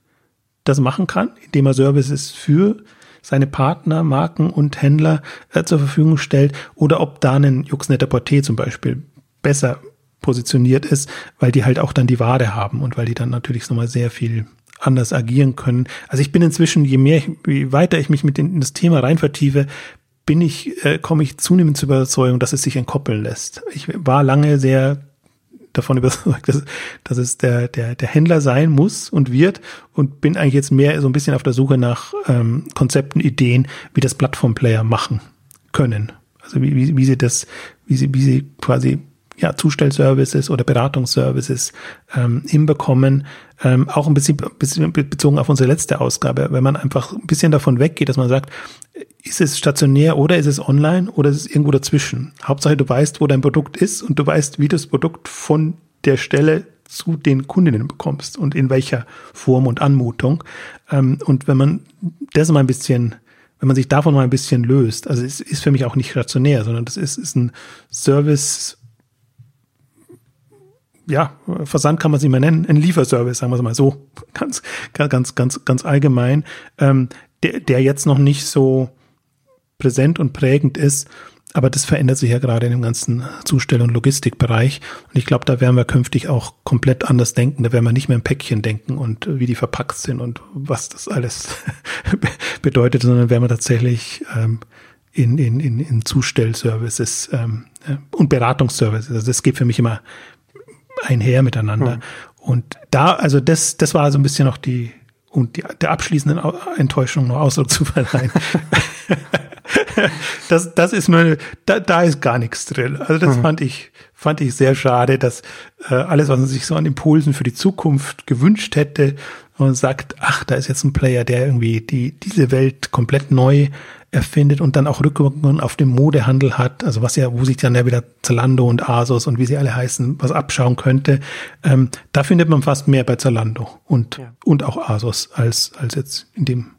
das machen kann, indem er Services für seine Partner, Marken und Händler äh, zur Verfügung stellt oder ob da ein Juxnetter Porté zum Beispiel besser positioniert ist, weil die halt auch dann die Ware haben und weil die dann natürlich nochmal sehr viel anders agieren können. Also ich bin inzwischen, je mehr, je weiter ich mich mit in das Thema rein vertiefe, bin ich, äh, komme ich zunehmend zur Überzeugung, dass es sich entkoppeln lässt. Ich war lange sehr davon überzeugt, dass, dass es der, der, der Händler sein muss und wird und bin eigentlich jetzt mehr so ein bisschen auf der Suche nach ähm, Konzepten, Ideen, wie das Plattform-Player machen können. Also wie, wie, wie sie das, wie sie, wie sie quasi ja, Zustellservices oder Beratungsservices ähm, hinbekommen. Ähm, auch ein bisschen, bisschen bezogen auf unsere letzte Ausgabe, wenn man einfach ein bisschen davon weggeht, dass man sagt, ist es stationär oder ist es online oder ist es irgendwo dazwischen? Hauptsache, du weißt, wo dein Produkt ist und du weißt, wie du das Produkt von der Stelle zu den Kundinnen bekommst und in welcher Form und Anmutung. Ähm, und wenn man das mal ein bisschen, wenn man sich davon mal ein bisschen löst, also es ist für mich auch nicht stationär, sondern das ist, ist ein Service, ja, Versand kann man es nicht mehr nennen, ein Lieferservice, sagen wir es mal so, ganz, ganz, ganz, ganz allgemein, ähm, der, der jetzt noch nicht so präsent und prägend ist. Aber das verändert sich ja gerade in dem ganzen Zustell- und Logistikbereich. Und ich glaube, da werden wir künftig auch komplett anders denken. Da werden wir nicht mehr im Päckchen denken und wie die verpackt sind und was das alles bedeutet, sondern werden wir tatsächlich ähm, in, in, in, in Zustellservices ähm, äh, und Beratungsservices. Also das geht für mich immer einher miteinander. Mhm. Und da, also das, das war so ein bisschen noch die, und die, der abschließenden Enttäuschung noch Ausdruck zu verleihen. das, das ist nur, da, da ist gar nichts drin. Also das mhm. fand ich, fand ich sehr schade, dass äh, alles, was man sich so an Impulsen für die Zukunft gewünscht hätte, und sagt, ach, da ist jetzt ein Player, der irgendwie die, diese Welt komplett neu erfindet und dann auch Rückwirkungen auf den Modehandel hat, also was ja, wo sich dann ja wieder Zalando und Asos und wie sie alle heißen, was abschauen könnte, ähm, da findet man fast mehr bei Zalando und, ja. und auch Asos als, als jetzt in dem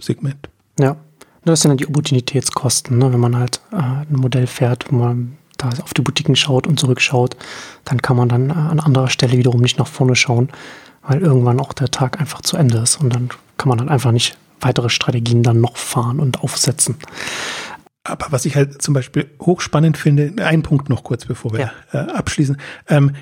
Segment. Ja, das sind dann die Opportunitätskosten, ne? wenn man halt äh, ein Modell fährt, wo man da auf die Boutiquen schaut und zurückschaut, dann kann man dann äh, an anderer Stelle wiederum nicht nach vorne schauen, weil irgendwann auch der Tag einfach zu Ende ist und dann kann man dann einfach nicht weitere Strategien dann noch fahren und aufsetzen. Aber was ich halt zum Beispiel hochspannend finde, ein Punkt noch kurz, bevor wir ja. äh, abschließen. Ähm,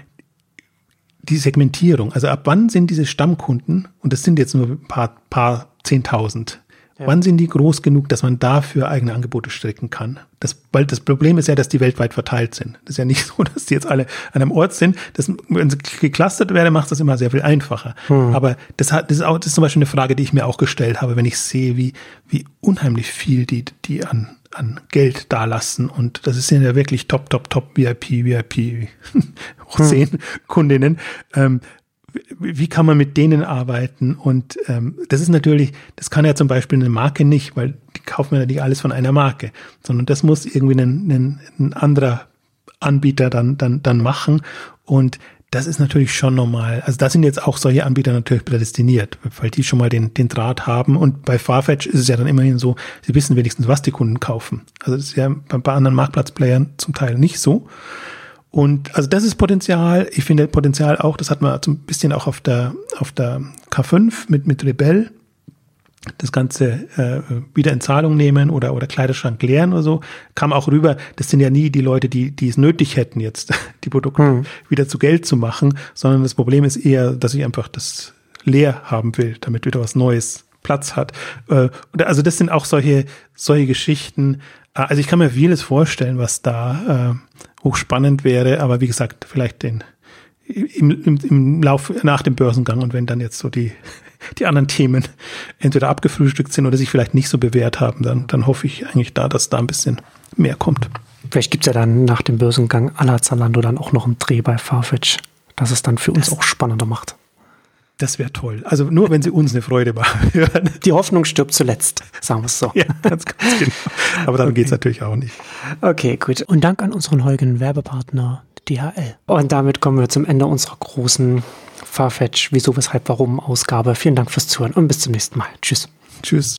die Segmentierung, also ab wann sind diese Stammkunden, und das sind jetzt nur ein paar, paar Zehntausend, ja. Wann sind die groß genug, dass man dafür eigene Angebote stricken kann? Das, weil das Problem ist ja, dass die weltweit verteilt sind. Das ist ja nicht so, dass die jetzt alle an einem Ort sind. Das, wenn sie geclustert werden, macht das immer sehr viel einfacher. Hm. Aber das, hat, das, ist auch, das ist zum Beispiel eine Frage, die ich mir auch gestellt habe, wenn ich sehe, wie, wie unheimlich viel die, die an, an Geld dalassen. Und das sind ja wirklich top, top, top VIP, VIP 10 hm. Kundinnen. Ähm, wie kann man mit denen arbeiten? Und ähm, das ist natürlich, das kann ja zum Beispiel eine Marke nicht, weil die kaufen ja nicht alles von einer Marke, sondern das muss irgendwie ein, ein, ein anderer Anbieter dann, dann, dann machen. Und das ist natürlich schon normal. Also da sind jetzt auch solche Anbieter natürlich prädestiniert, weil die schon mal den, den Draht haben. Und bei Farfetch ist es ja dann immerhin so, sie wissen wenigstens, was die Kunden kaufen. Also das ist ja bei, bei anderen Marktplatzplayern zum Teil nicht so. Und also das ist Potenzial. Ich finde Potenzial auch, das hat man so ein bisschen auch auf der, auf der K5 mit, mit Rebell. Das Ganze äh, wieder in Zahlung nehmen oder, oder Kleiderschrank leeren oder so, kam auch rüber. Das sind ja nie die Leute, die, die es nötig hätten, jetzt die Produkte mhm. wieder zu Geld zu machen, sondern das Problem ist eher, dass ich einfach das leer haben will, damit wieder was Neues Platz hat. Äh, also das sind auch solche, solche Geschichten. Also ich kann mir vieles vorstellen, was da äh, hochspannend wäre, aber wie gesagt, vielleicht den im, im, im Lauf nach dem Börsengang und wenn dann jetzt so die, die anderen Themen entweder abgefrühstückt sind oder sich vielleicht nicht so bewährt haben, dann, dann hoffe ich eigentlich da, dass da ein bisschen mehr kommt. Vielleicht gibt es ja dann nach dem Börsengang aller Zalando dann auch noch einen Dreh bei Farfetch, dass es dann für uns das, auch spannender macht. Das wäre toll. Also nur, wenn sie uns eine Freude machen. Die Hoffnung stirbt zuletzt, sagen wir es so. Ja, ganz, ganz genau. Aber dann okay. geht es natürlich auch nicht. Okay, gut. Und Dank an unseren heutigen Werbepartner DHL. Und damit kommen wir zum Ende unserer großen Farfetch Wieso, Weshalb, Warum Ausgabe. Vielen Dank fürs Zuhören und bis zum nächsten Mal. Tschüss. Tschüss.